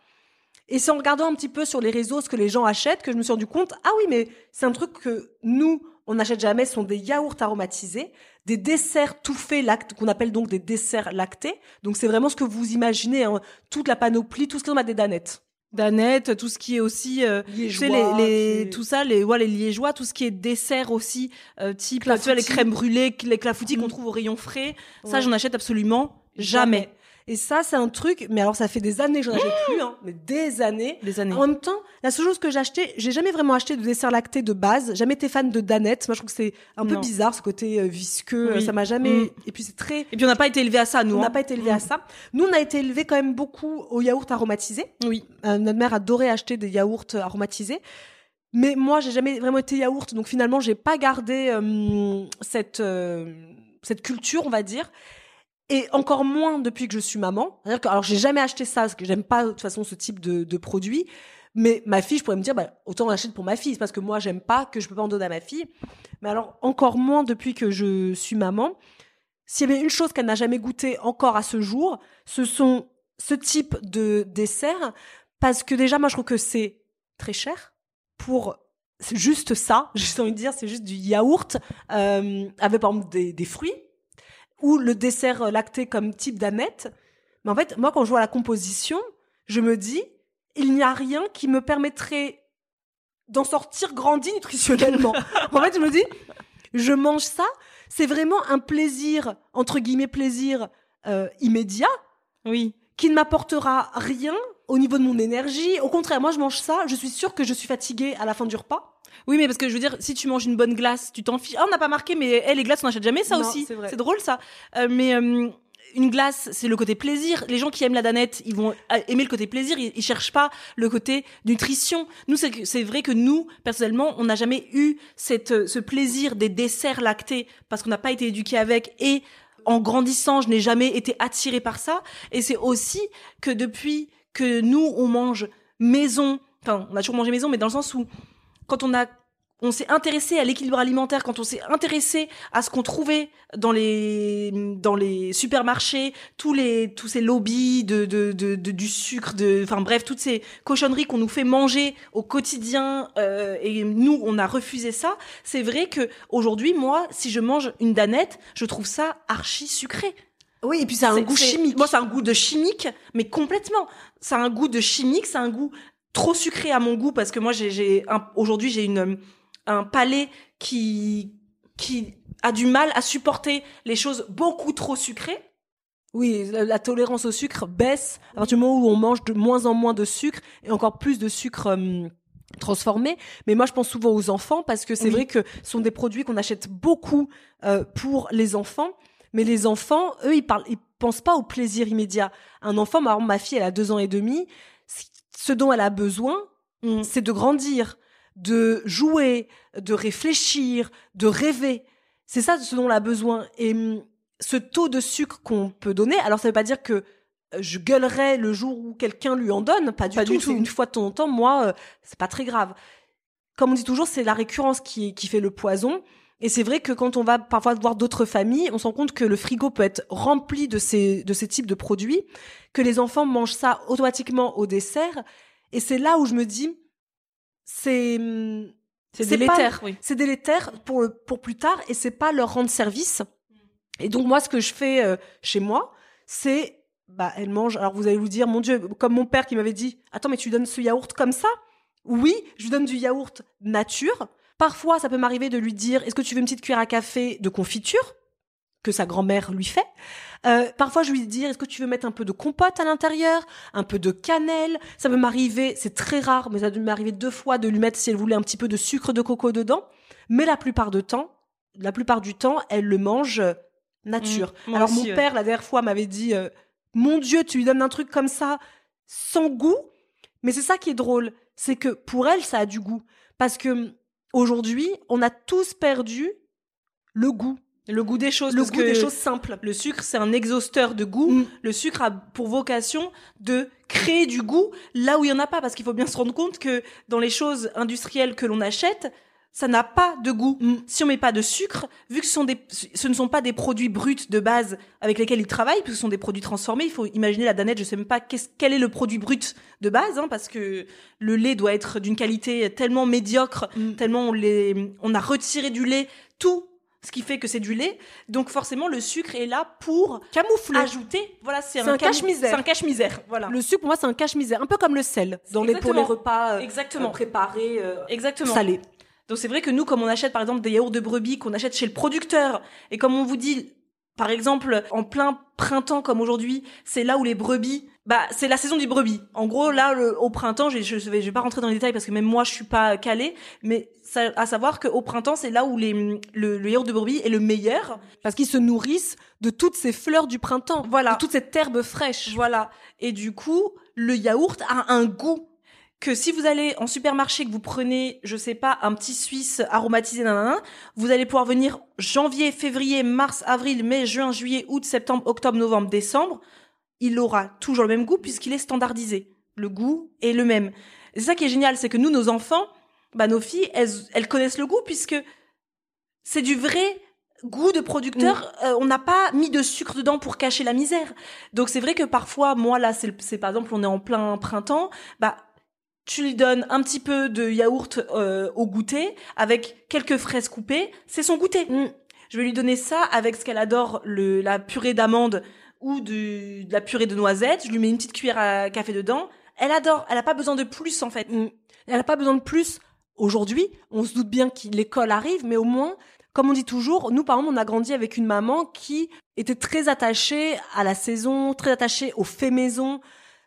Et c'est en regardant un petit peu sur les réseaux ce que les gens achètent que je me suis rendu compte, ah oui, mais c'est un truc que nous, on n'achète jamais, ce sont des yaourts aromatisés, des desserts tout faits qu'on appelle donc des desserts lactés. Donc c'est vraiment ce que vous imaginez, hein, toute la panoplie, tout ce qu'on a des danettes. Danette, tout ce qui est aussi, euh, tu sais, les, les, tout ça, les, ouais, les liégeois, tout ce qui est dessert aussi, euh, type, tu vois, les crèmes brûlées, les clafoutis qu'on Mm. trouve au rayon frais. Ça, j'en achète absolument jamais. Et ça, c'est un truc, mais alors ça fait des années que j'en achète plus, hein, mais des années. Des années. En même temps, la seule chose que j'ai acheté, j'ai jamais vraiment acheté de dessert lacté de base. Jamais été fan de Danette. Moi, je trouve que c'est un peu Non. bizarre, ce côté euh, visqueux. Oui. Ça m'a jamais. Mm. Et puis c'est très. Et puis on n'a pas été élevé à ça, nous. On n'a hein. pas été élevé à ça. Nous, on a été élevé quand même beaucoup au yaourt aromatisé. Oui. Euh, notre mère adorait acheter des yaourts aromatisés. Mais moi, j'ai jamais vraiment été yaourt, donc finalement, j'ai pas gardé euh, cette euh, cette culture, on va dire. Et encore moins depuis que je suis maman. C'est-à-dire alors, j'ai jamais acheté ça parce que j'aime pas de toute façon ce type de, de produit. Mais ma fille, je pourrais me dire, bah, autant on achète pour ma fille, c'est parce que moi, j'aime pas que je peux pas en donner à ma fille. Mais alors, encore moins depuis que je suis maman. S'il y avait une chose qu'elle n'a jamais goûté encore à ce jour, ce sont ce type de dessert. Parce que déjà, moi, je trouve que c'est très cher pour juste ça. J'ai envie de dire, c'est juste du yaourt euh, avec par exemple des, des fruits ou le dessert lacté comme type d'aneth. Mais en fait, moi, quand je vois la composition, je me dis, il n'y a rien qui me permettrait d'en sortir grandi nutritionnellement. en fait, je me dis, je mange ça, c'est vraiment un plaisir, entre guillemets plaisir euh, immédiat, Oui. qui ne m'apportera rien au niveau de mon énergie. Au contraire, moi, je mange ça, je suis sûre que je suis fatiguée à la fin du repas. Oui, mais parce que je veux dire, si tu manges une bonne glace, tu t'en fiches. Ah, on n'a pas marqué, mais eh, les glaces, on n'achète jamais ça Non, aussi. c'est drôle ça. Euh, mais euh, une glace, c'est le côté plaisir. Les gens qui aiment la danette, ils vont euh, aimer le côté plaisir. Ils, ils cherchent pas le côté nutrition. Nous, c'est vrai que nous, personnellement, on n'a jamais eu cette, ce plaisir des desserts lactés parce qu'on n'a pas été éduqués avec et en grandissant, je n'ai jamais été attirée par ça. Et c'est aussi que depuis que nous, on mange maison, enfin, on a toujours mangé maison, mais dans le sens où quand on a on s'est intéressé à l'équilibre alimentaire, quand on s'est intéressé à ce qu'on trouvait dans les dans les supermarchés, tous les tous ces lobbies de de, de, de- du sucre, de enfin bref toutes ces cochonneries qu'on nous fait manger au quotidien euh, et nous on a refusé ça. C'est vrai que aujourd'hui moi si je mange une danette, je trouve ça archi sucré. Oui, et puis c'est un goût chimique. Moi, c'est un goût de chimique, mais complètement. C'est un goût de chimique, c'est un goût trop sucré à mon goût parce que moi, j'ai, aujourd'hui, j'ai une un palais qui qui a du mal à supporter les choses beaucoup trop sucrées. Oui, la, la tolérance au sucre baisse à partir du moment où on mange de moins en moins de sucre et encore plus de sucre euh, transformé. Mais moi, je pense souvent aux enfants parce que c'est Oui. vrai que ce sont des produits qu'on achète beaucoup euh, pour les enfants. Mais les enfants, eux, ils parlent, ils pensent pas au plaisir immédiat. Un enfant, exemple, ma fille, elle a deux ans et demi. Ce dont elle a besoin, Mm. c'est de grandir, de jouer, de réfléchir, de rêver. C'est ça ce dont elle a besoin. Et hum, ce taux de sucre qu'on peut donner, alors ça veut pas dire que euh, je gueulerais le jour où quelqu'un lui en donne, pas du Pas tout. du C'est tout. une fois de temps en temps, moi, euh, c'est pas très grave. Comme on dit toujours, c'est la récurrence qui, qui fait le poison. Et c'est vrai que quand on va parfois voir d'autres familles, on se rend compte que le frigo peut être rempli de ces, de ces types de produits, que les enfants mangent ça automatiquement au dessert. Et c'est là où je me dis, c'est, C'est délétère, pas- oui. c'est délétère pour, pour plus tard et c'est pas leur rendre service. Et donc moi, ce que je fais euh, chez moi, c'est, bah, elle mange. Alors vous allez vous dire, mon Dieu, comme mon père qui m'avait dit, attends, mais tu lui donnes ce yaourt comme ça? Oui, je lui donne du yaourt nature. Parfois, ça peut m'arriver de lui dire, est-ce que tu veux une petite cuillère à café de confiture que sa grand-mère lui fait? Euh, parfois, je lui dis, est-ce que tu veux mettre un peu de compote à l'intérieur, un peu de cannelle? Ça peut m'arriver, c'est très rare, mais ça peut m'arriver deux fois de lui mettre, si elle voulait, un petit peu de sucre de coco dedans. Mais la plupart du temps, la plupart du temps, elle le mange euh, nature. Mmh, Alors mon père, la dernière fois, m'avait dit, euh, mon Dieu, tu lui donnes un truc comme ça, sans goût. Mais c'est ça qui est drôle, c'est que pour elle, ça a du goût. Parce que aujourd'hui, on a tous perdu le goût. Le goût des choses. Le parce goût que des choses simples. Le sucre, c'est un exhausteur de goût. Mm. Le sucre a pour vocation de créer du goût là où il y en a pas, parce qu'il faut bien se rendre compte que dans les choses industrielles que l'on achète, ça n'a pas de goût. Mm. Si on met pas de sucre, vu que ce, sont des, ce ne sont pas des produits bruts de base avec lesquels ils travaillent, puisque ce sont des produits transformés, il faut imaginer la danette, je sais même pas qu'est-ce- quel est le produit brut de base, hein, parce que le lait doit être d'une qualité tellement médiocre, Mm. tellement on, les, on a retiré du lait tout ce qui fait que c'est du lait. Donc forcément, le sucre est là pour Camoufler. ajouter. Voilà, c'est un, cache-misère. C'est un cache-misère. Voilà. Le sucre, pour moi, c'est un cache-misère. Un peu comme le sel dans les, pour les repas euh, Exactement. euh, préparés, euh, Exactement. salés. Donc c'est vrai que nous, comme on achète par exemple des yaourts de brebis qu'on achète chez le producteur, et comme on vous dit, par exemple, en plein printemps comme aujourd'hui, c'est là où les brebis, bah c'est la saison du brebis. En gros, là, le- au printemps, je, je, vais, je vais pas rentrer dans les détails parce que même moi, je suis pas calée, mais ça, à savoir qu'au printemps, c'est là où les, le, le yaourt de brebis est le meilleur. Parce qu'ils se nourrissent de toutes ces fleurs du printemps. Voilà. De toute cette herbe fraîche. Voilà. Et du coup, le yaourt a un goût que si vous allez en supermarché, que vous prenez, je sais pas, un petit Suisse aromatisé, nanana, vous allez pouvoir venir janvier, février, mars, avril, mai, juin, juillet, août, septembre, octobre, novembre, décembre, il aura toujours le même goût puisqu'il est standardisé. Le goût est le même. C'est ça qui est génial, c'est que nous, nos enfants, bah, nos filles, elles, elles connaissent le goût puisque c'est du vrai goût de producteur. Euh, on n'a pas mis de sucre dedans pour cacher la misère. Donc c'est vrai que parfois, moi là, c'est par exemple, on est en plein printemps, bah tu lui donnes un petit peu de yaourt euh, au goûter avec quelques fraises coupées, c'est son goûter. Je vais lui donner ça avec ce qu'elle adore, le, la purée d'amande ou du- de la purée de noisettes. Je lui mets une petite cuillère à café dedans. Elle adore. Elle a pas besoin de plus en fait. Mm. Elle n'a pas besoin de plus. Aujourd'hui, on se doute bien que l'école arrive, mais au moins, comme on dit toujours, nous, par exemple, on a grandi avec une maman qui était très attachée à la saison, très attachée aux faits maison.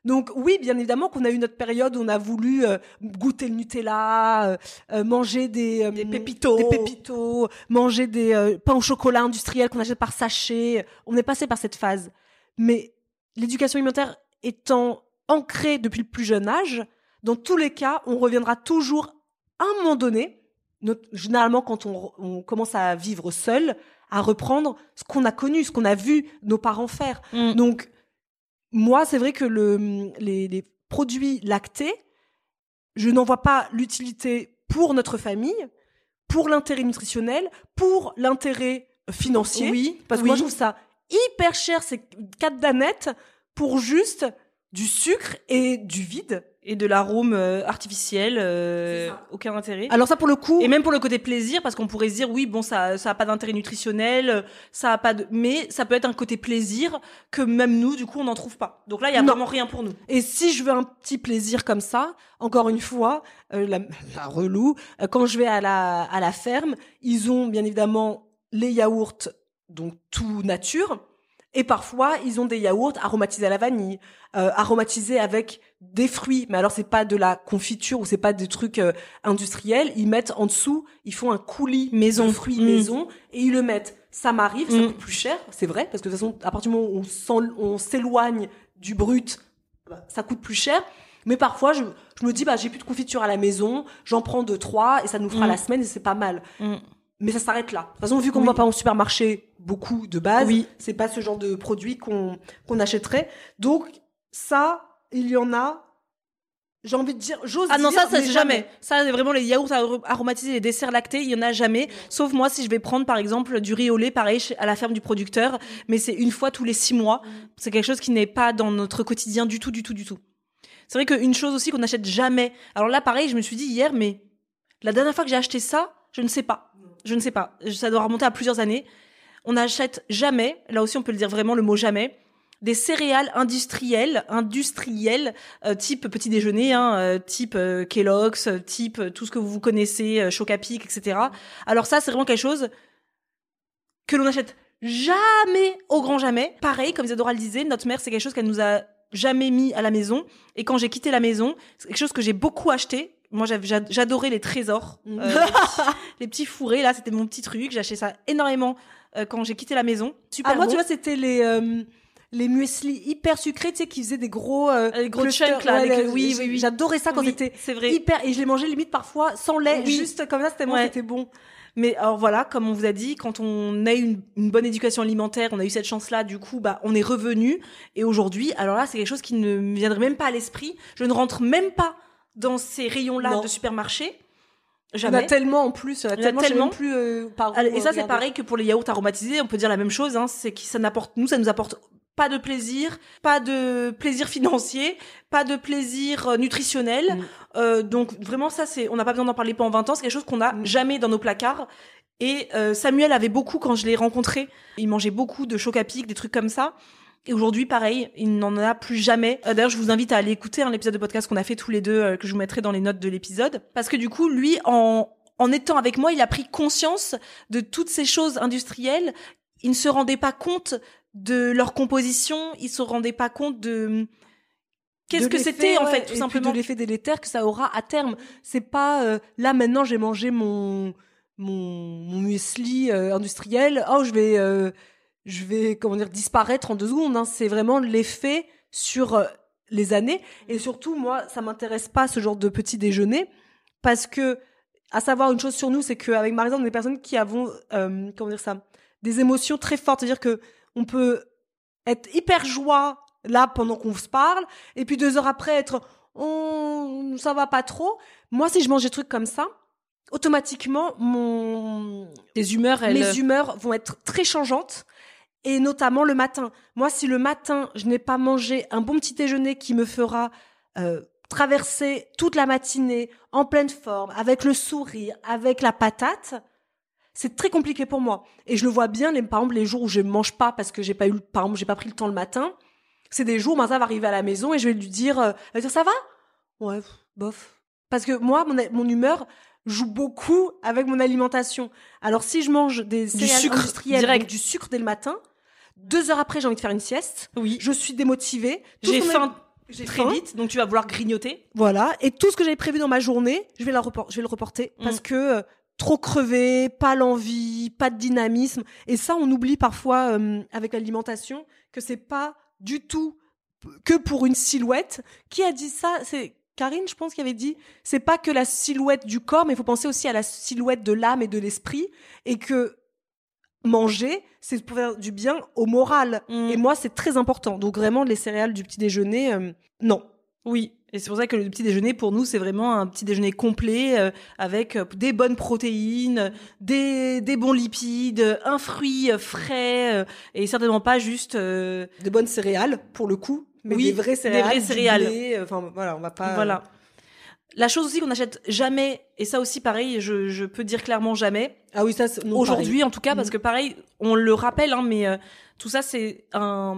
Donc oui, bien évidemment qu'on a eu notre période où on a voulu euh, goûter le Nutella, euh, euh, manger des, euh, Des pépitos. des pépitos, manger des pains au chocolat industriels qu'on achète par sachet. On est passé par cette phase. Mais l'éducation alimentaire étant ancrée depuis le plus jeune âge, dans tous les cas, on reviendra toujours à un moment donné, notre- généralement quand on commence à vivre seul, à reprendre ce qu'on a connu, ce qu'on a vu nos parents faire. Mm. Donc, moi, c'est vrai que le, les, les produits lactés, je n'en vois pas l'utilité pour notre famille, pour l'intérêt nutritionnel, pour l'intérêt financier. Oui, Parce que oui. moi, je trouve ça hyper cher, ces quatre danettes, pour juste du sucre et du vide. Et de l'arôme euh, artificiel, euh, aucun intérêt. Alors ça, pour le coup, Et même pour le côté plaisir, parce qu'on pourrait se dire oui, bon, ça, ça a pas d'intérêt nutritionnel, ça a pas de, mais ça peut être un côté plaisir que même nous, du coup, on n'en trouve pas. Donc là, il y a Non. vraiment rien pour nous. Et si je veux un petit plaisir comme ça, encore une fois, euh, la, la relou, euh, quand je vais à la, à la ferme, ils ont bien évidemment les yaourts, donc tout nature, et parfois ils ont des yaourts aromatisés à la vanille, euh, aromatisés avec des fruits. Mais alors c'est pas de la confiture ou c'est pas des trucs euh, industriels. Ils mettent en dessous, ils font un coulis Maison. de fruits Mm. maison et ils le mettent. Ça m'arrive, ça Mm. coûte plus cher, c'est vrai, parce que de toute façon, à partir du moment où on s'éloigne du brut, bah, ça coûte plus cher. Mais parfois, je, je me dis, bah, j'ai plus de confiture à la maison, j'en prends deux, trois, et ça nous fera Mm. la semaine, et c'est pas mal. Mais ça s'arrête là. De toute façon, vu qu'on Oui. va pas au supermarché beaucoup de base, Oui. c'est pas ce genre de produit qu'on qu'on achèterait. Donc, ça, il y en a J'ai envie de dire, j'ose Ah non, dire, ça, ça c'est jamais. Ça, c'est vraiment les yaourts ar- aromatisés, les desserts lactés, il y en a jamais. Sauf moi, si je vais prendre, par exemple, du riz au lait, pareil, à la ferme du producteur. Mais c'est une fois tous les six mois. C'est quelque chose qui n'est pas dans notre quotidien du tout, du tout, du tout. C'est vrai qu'une chose aussi qu'on n'achète jamais. Alors là, pareil, je me suis dit hier, mais la dernière fois que j'ai acheté ça, je ne sais pas. Je ne sais pas. Ça doit remonter à plusieurs années. On n'achète jamais, là aussi on peut le dire vraiment le mot jamais, des céréales industrielles, industrielles, euh, type petit déjeuner, hein, euh, type euh, Kellogg's, type tout ce que vous connaissez, Chocapic, etc. Alors ça, c'est vraiment quelque chose que l'on n'achète jamais au grand jamais. Pareil, comme Isadora le disait, notre mère, c'est quelque chose qu'elle nous a jamais mis à la maison. Et quand j'ai quitté la maison, c'est quelque chose que j'ai beaucoup acheté. Moi, j'adorais les trésors, Mm. euh, les, petits, les petits fourrés. Là, c'était mon petit truc. Acheté ça énormément euh, quand j'ai quitté la maison. Super Ah, moi, bon. tu vois, c'était les, euh, les muesli hyper sucrés, tu sais, qui faisaient des gros, Les gros chunks, là, Ouais, les- les- oui, oui, oui. J'adorais ça quand Oui, c'était c'est vrai. hyper, et je les mangeais limite parfois sans lait, Oui. juste comme ça, c'était bon, Ouais. c'était bon. Mais alors voilà, comme on vous a dit, quand on a eu une, une bonne éducation alimentaire, on a eu cette chance-là, du coup, bah, on est revenu. Et aujourd'hui, alors là, c'est quelque chose qui ne me viendrait même pas à l'esprit. Je ne rentre même pas dans ces rayons-là de supermarché. Il y en Jamais. a tellement en plus, il y en a en a tellement, tellement. plus euh, par Allez, Et ça, c'est pareil que pour les yaourts aromatisés. On peut dire la même chose. Hein, c'est que ça n'apporte, nous, ça nous apporte pas de plaisir, pas de plaisir financier, pas de plaisir euh, nutritionnel. Mm. Euh, donc vraiment, ça, c'est, on n'a pas besoin d'en parler pendant 20 ans. C'est quelque chose qu'on n'a Mm. jamais dans nos placards. Et euh, Samuel avait beaucoup quand je l'ai rencontré. Il mangeait beaucoup de choc à pic, des trucs comme ça. Et aujourd'hui, pareil, il n'en a plus jamais. Euh, D'ailleurs, je vous invite à aller écouter un l'épisode de podcast qu'on a fait tous les deux, euh, que je vous mettrai dans les notes de l'épisode. Parce que du coup, lui, en, en étant avec moi, il a pris conscience de toutes ces choses industrielles. Il ne se rendait pas compte de leur composition. Il se rendait pas compte de qu'est-ce de que c'était en fait, et tout puis simplement. de l'effet délétère que ça aura à terme. C'est pas euh, là maintenant j'ai mangé mon mon, mon muesli euh, industriel. Oh je vais euh, je vais comment dire disparaître en deux secondes. hein. C'est vraiment l'effet sur euh, les années et surtout moi ça m'intéresse pas ce genre de petit déjeuner parce que à savoir une chose sur nous c'est qu'avec Marie on est des personnes qui avons euh, comment dire ça des émotions très fortes, c'est-à-dire que on peut être hyper joie là pendant qu'on se parle et puis deux heures après être oh, ça va pas trop. Moi, si je mange des trucs comme ça, automatiquement, mon Les humeurs, elles. mes humeurs vont être très changeantes et notamment le matin. Moi, si le matin, je n'ai pas mangé un bon petit déjeuner qui me fera euh, traverser toute la matinée en pleine forme, avec le sourire, avec la patate, c'est très compliqué pour moi. Et je le vois bien, les, par exemple, les jours où je mange pas parce que j'ai pas eu, par exemple, j'ai pas pris le temps le matin, c'est des jours où Martha va arriver à la maison et je vais lui dire, euh, elle va dire ça va? Ouais, bof. Parce que moi, mon, mon humeur joue beaucoup avec mon alimentation. Alors si je mange des céréales sucre industrielles, direct. donc du sucre dès le matin, deux heures après j'ai envie de faire une sieste, Oui. je suis démotivée. J'ai faim j'ai très faim. vite, donc tu vas vouloir grignoter. Voilà. Et tout ce que j'avais prévu dans ma journée, je vais, la je vais le reporter Mm. parce que euh, trop crevé, pas l'envie, pas de dynamisme. Et ça, on oublie parfois euh, avec l'alimentation que c'est pas du tout que pour une silhouette. Qui a dit ça? C'est Karine, je pense, qui avait dit c'est pas que la silhouette du corps, mais il faut penser aussi à la silhouette de l'âme et de l'esprit. Et que manger, c'est pour faire du bien au moral. Mm. Et moi, c'est très important. Donc vraiment, les céréales du petit déjeuner, euh, non. Oui. Et c'est pour ça que le petit déjeuner, pour nous, c'est vraiment un petit déjeuner complet euh, avec euh, des bonnes protéines, des, des bons lipides, un fruit frais euh, et certainement pas juste. de bonnes céréales pour le coup mais Oui, des vraies des céréales vraies du céréales. enfin voilà on va pas Voilà. La chose aussi qu'on n'achète jamais, et ça aussi pareil, je, je peux dire clairement jamais, ah oui ça aujourd'hui en tout cas, parce que pareil, on le rappelle, hein, mais euh, tout ça c'est un,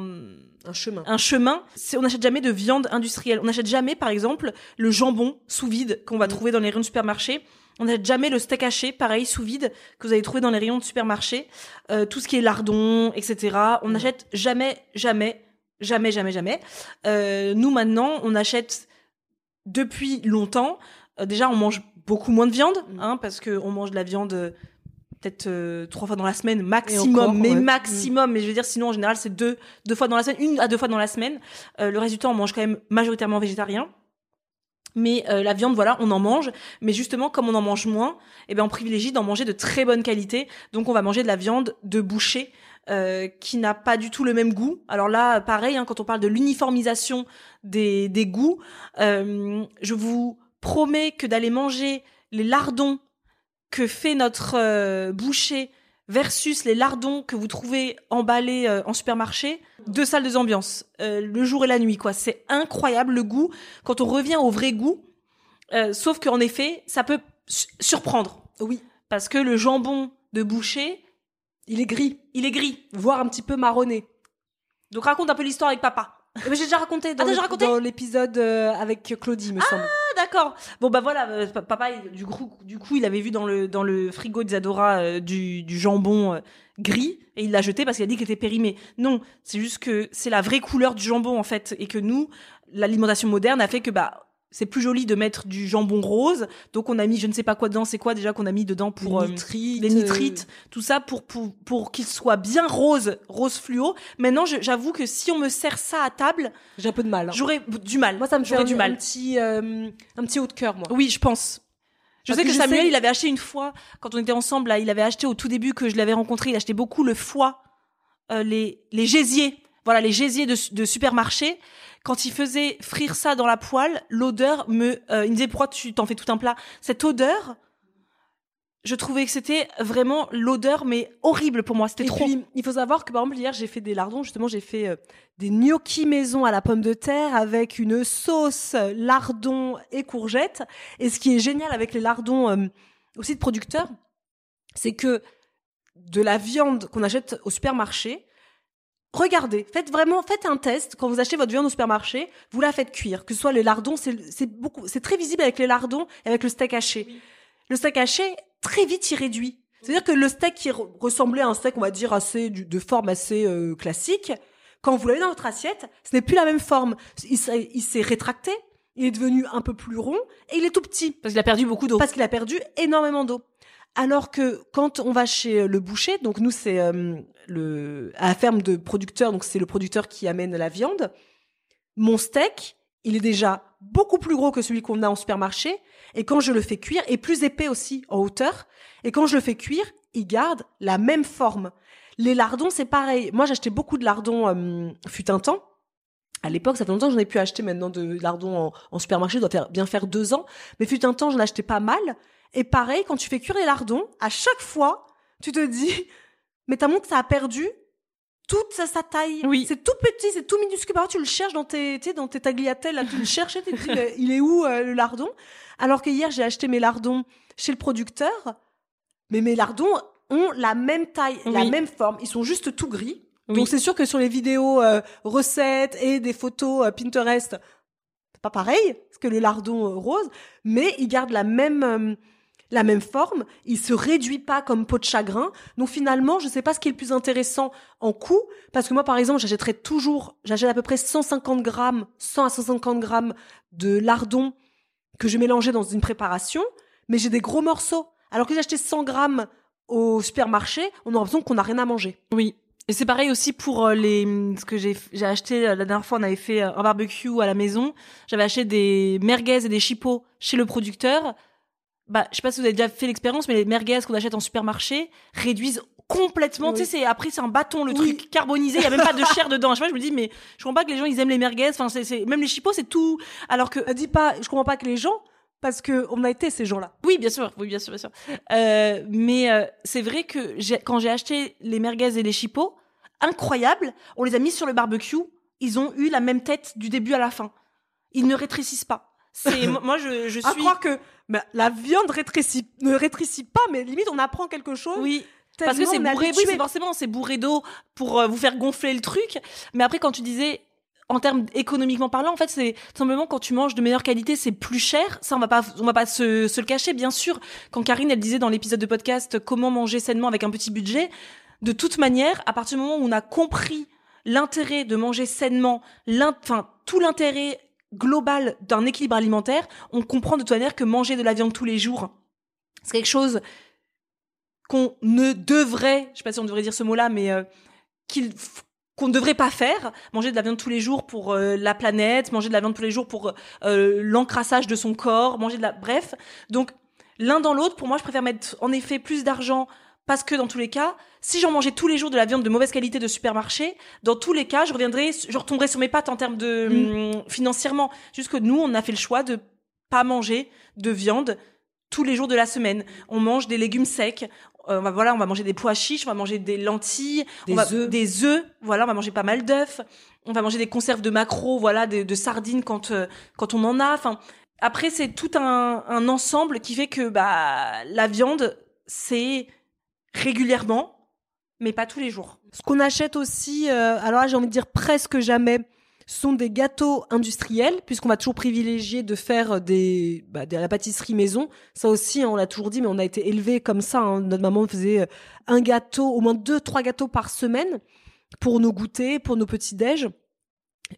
un chemin un chemin. C'est- On n'achète jamais de viande industrielle. On n'achète jamais, par exemple, le jambon sous vide qu'on va Mhm. trouver dans les rayons de supermarché. On n'achète jamais le steak haché, pareil, sous vide, que vous allez trouver dans les rayons de supermarché. Euh, tout ce qui est lardon, etc. On Mhm. n'achète jamais, jamais, jamais, jamais, jamais. Euh, nous, maintenant, on achète depuis longtemps. Euh, déjà, on mange beaucoup moins de viande, Mhm. hein, parce qu'on mange de la viande euh, peut-être euh, trois fois dans la semaine maximum, encore, mais ouais. maximum. Mais je veux dire, sinon en général, c'est deux deux fois dans la semaine, une à deux fois dans la semaine. Euh, le temps, on mange quand même majoritairement végétarien. Mais euh, la viande, voilà, on en mange. Mais justement, comme on en mange moins, eh ben, on privilégie d'en manger de très bonne qualité. Donc, on va manger de la viande de boucher euh, qui n'a pas du tout le même goût. Alors là, pareil, hein, quand on parle de l'uniformisation des, des goûts, euh, je vous promets que d'aller manger les lardons que fait notre euh, boucher versus les lardons que vous trouvez emballés euh, en supermarché, deux salles de ambiance, le jour et la nuit, quoi. C'est incroyable le goût quand on revient au vrai goût. Sauf qu'en effet, ça peut su- surprendre. Oui. Parce que le jambon de boucher, Il est gris, il est gris. voire un petit peu marronné. Donc raconte un peu l'histoire avec papa. Mais j'ai déjà raconté dans Ah, raconté dans l'épisode euh, avec Claudie, me semble. Ah d'accord. Bon bah voilà, euh, pa- papa du coup du coup il avait vu dans le dans le frigo d'Isadora euh, du du jambon euh, gris et il l'a jeté parce qu'il a dit qu'il était périmé. Non, c'est juste que c'est la vraie couleur du jambon en fait et que nous l'alimentation moderne a fait que bah c'est plus joli de mettre du jambon rose. Donc on a mis je ne sais pas quoi dedans, c'est quoi déjà qu'on a mis dedans pour les euh, nitrites. les nitrites, tout ça pour pour, pour qu'il soit bien rose, rose fluo. Maintenant, j'avoue que si on me sert ça à table, euh, J'ai un peu de mal. hein. j'aurais du mal. Moi, ça me un, du un mal. petit, euh, un petit haut de cœur, moi. Oui, je pense. Je Parce sais que Samuel, sais- il avait acheté une fois, quand on était ensemble, là, il avait acheté au tout début que je l'avais rencontré, il achetait beaucoup le foie, euh, les, les gésiers. Voilà, les gésiers de, de supermarché. Quand il faisait frire ça dans la poêle, l'odeur me, euh, il me disait pourquoi tu t'en fais tout un plat? Cette odeur, je trouvais que c'était vraiment l'odeur, mais horrible pour moi. C'était trop. puis, il faut savoir que par exemple hier j'ai fait des lardons. Justement, j'ai fait euh, des gnocchis maison à la pomme de terre avec une sauce euh, lardon et courgettes. Et ce qui est génial avec les lardons euh, aussi de producteurs, c'est que de la viande qu'on achète au supermarché, regardez, faites vraiment, faites un test quand vous achetez votre viande au supermarché, vous la faites cuire. Que ce soit les lardons, c'est beaucoup, c'est très visible avec les lardons et avec le steak haché. Le steak haché, très vite, il réduit. C'est-à-dire que le steak qui re- ressemblait à un steak, on va dire, assez du- de forme assez euh, classique, quand vous l'avez dans votre assiette, ce n'est plus la même forme. Il s'est rétracté, il est devenu un peu plus rond et il est tout petit Parce qu'il a perdu beaucoup d'eau. parce qu'il a perdu énormément d'eau. Alors que quand on va chez le boucher, donc nous c'est euh, à la ferme de producteurs, donc c'est le producteur qui amène la viande. Mon steak, il est déjà beaucoup plus gros que celui qu'on a en supermarché, et quand je le fais cuire, et plus épais aussi en hauteur, et quand je le fais cuire, il garde la même forme. Les lardons, c'est pareil. Moi, j'achetais beaucoup de lardons euh, fut un temps. À l'époque, ça fait longtemps que j'en ai pu acheter maintenant de lardons en, supermarché, ça doit faire, bien faire deux ans. Mais fut un temps, j'en achetais pas mal. Et pareil, quand tu fais cuire les lardons, à chaque fois, tu te dis, mais t'as montré que ça a perdu toute sa, sa taille. Oui. C'est tout petit, c'est tout minuscule. Parfois, tu le cherches dans tes, tu sais, dans tes tagliatelles, là, tu le cherches et tu te dis, mais il est où euh, le lardon? Alors que hier, j'ai acheté mes lardons chez le producteur, mais mes lardons ont la même taille, la même forme. Ils sont juste tout gris. Oui. Donc c'est sûr que sur les vidéos euh, recettes et des photos euh, Pinterest, c'est pas pareil parce que le lardon rose, mais il garde la même la même forme, il se réduit pas comme peau de chagrin. Donc finalement, je sais pas ce qui est le plus intéressant en coût, parce que moi par exemple, j'achèterais toujours, j'achète à peu près 150 grammes, 100 à 150 grammes de lardon que je mélangeais dans une préparation, mais j'ai des gros morceaux. Alors que j'ai acheté 100 grammes au supermarché, on a l'impression qu'on n'a rien à manger. Oui. Et c'est pareil aussi pour euh, les ce que j'ai j'ai acheté euh, la dernière fois on avait fait euh, un barbecue à la maison, j'avais acheté des merguez et des chipots chez le producteur. Bah, je sais pas si vous avez déjà fait l'expérience mais les merguez qu'on achète en supermarché réduisent complètement, Oui. tu sais après c'est un bâton le Oui. truc carbonisé, il y a même pas de chair dedans. À chaque fois je me dis mais je comprends pas que les gens ils aiment les merguez, enfin c'est même les chipots c'est tout alors que Euh, dis pas, je comprends pas que les gens, parce que on a été ces gens-là. oui, bien sûr, oui, bien sûr, bien sûr. Euh, mais euh, c'est vrai que quand j'ai acheté les merguez et les chipots, incroyable, on les a mis sur le barbecue, ils ont eu la même tête du début à la fin. Ils ne rétrécissent pas. C'est moi- je, je À suis croire que mais la viande rétrécit, ne rétrécit pas, mais limite on apprend quelque chose. oui parce que c'est bourré, oui, c'est forcément c'est bourré d'eau pour euh, vous faire gonfler le truc. Mais après quand tu disais en termes économiquement parlant, en fait, c'est simplement quand tu manges de meilleure qualité, c'est plus cher. Ça, on va pas, on va pas se, se le cacher, bien sûr. Quand Karine, elle disait dans l'épisode de podcast comment manger sainement avec un petit budget, de toute manière, à partir du moment où on a compris l'intérêt de manger sainement, enfin tout l'intérêt global d'un équilibre alimentaire, on comprend de toute manière que manger de la viande tous les jours, c'est quelque chose qu'on ne devrait, je sais pas si on devrait dire ce mot-là, mais euh, qu'on ne devrait pas faire, manger de la viande tous les jours pour euh, la planète, manger de la viande tous les jours pour euh, l'encrassage de son corps, manger de la bref. Donc l'un dans l'autre, pour moi, je préfère mettre en effet plus d'argent parce que dans tous les cas, si j'en mangeais tous les jours de la viande de mauvaise qualité de supermarché, dans tous les cas, je reviendrais, je retomberais sur mes pattes en termes de Mm. hum, financièrement. Juste que nous, on a fait le choix de pas manger de viande tous les jours de la semaine. On mange des légumes secs. Euh, on va, voilà, on va manger des pois chiches, on va manger des lentilles, Des on va- œufs. des œufs. Voilà, on va manger pas mal d'œufs. On va manger des conserves de maquereau, voilà, de, de sardines quand euh, quand on en a. Enfin, après c'est tout un, un ensemble qui fait que bah la viande c'est régulièrement, mais pas tous les jours. Ce qu'on achète aussi, euh, alors là j'ai envie de dire presque jamais, sont des gâteaux industriels, puisqu'on va toujours privilégier de faire des, bah, de la pâtisserie maison. Ça aussi, hein, on l'a toujours dit, mais on a été élevé comme ça. hein. Notre maman faisait euh, un gâteau, au moins deux, trois gâteaux par semaine pour nos goûters, pour nos petits déj.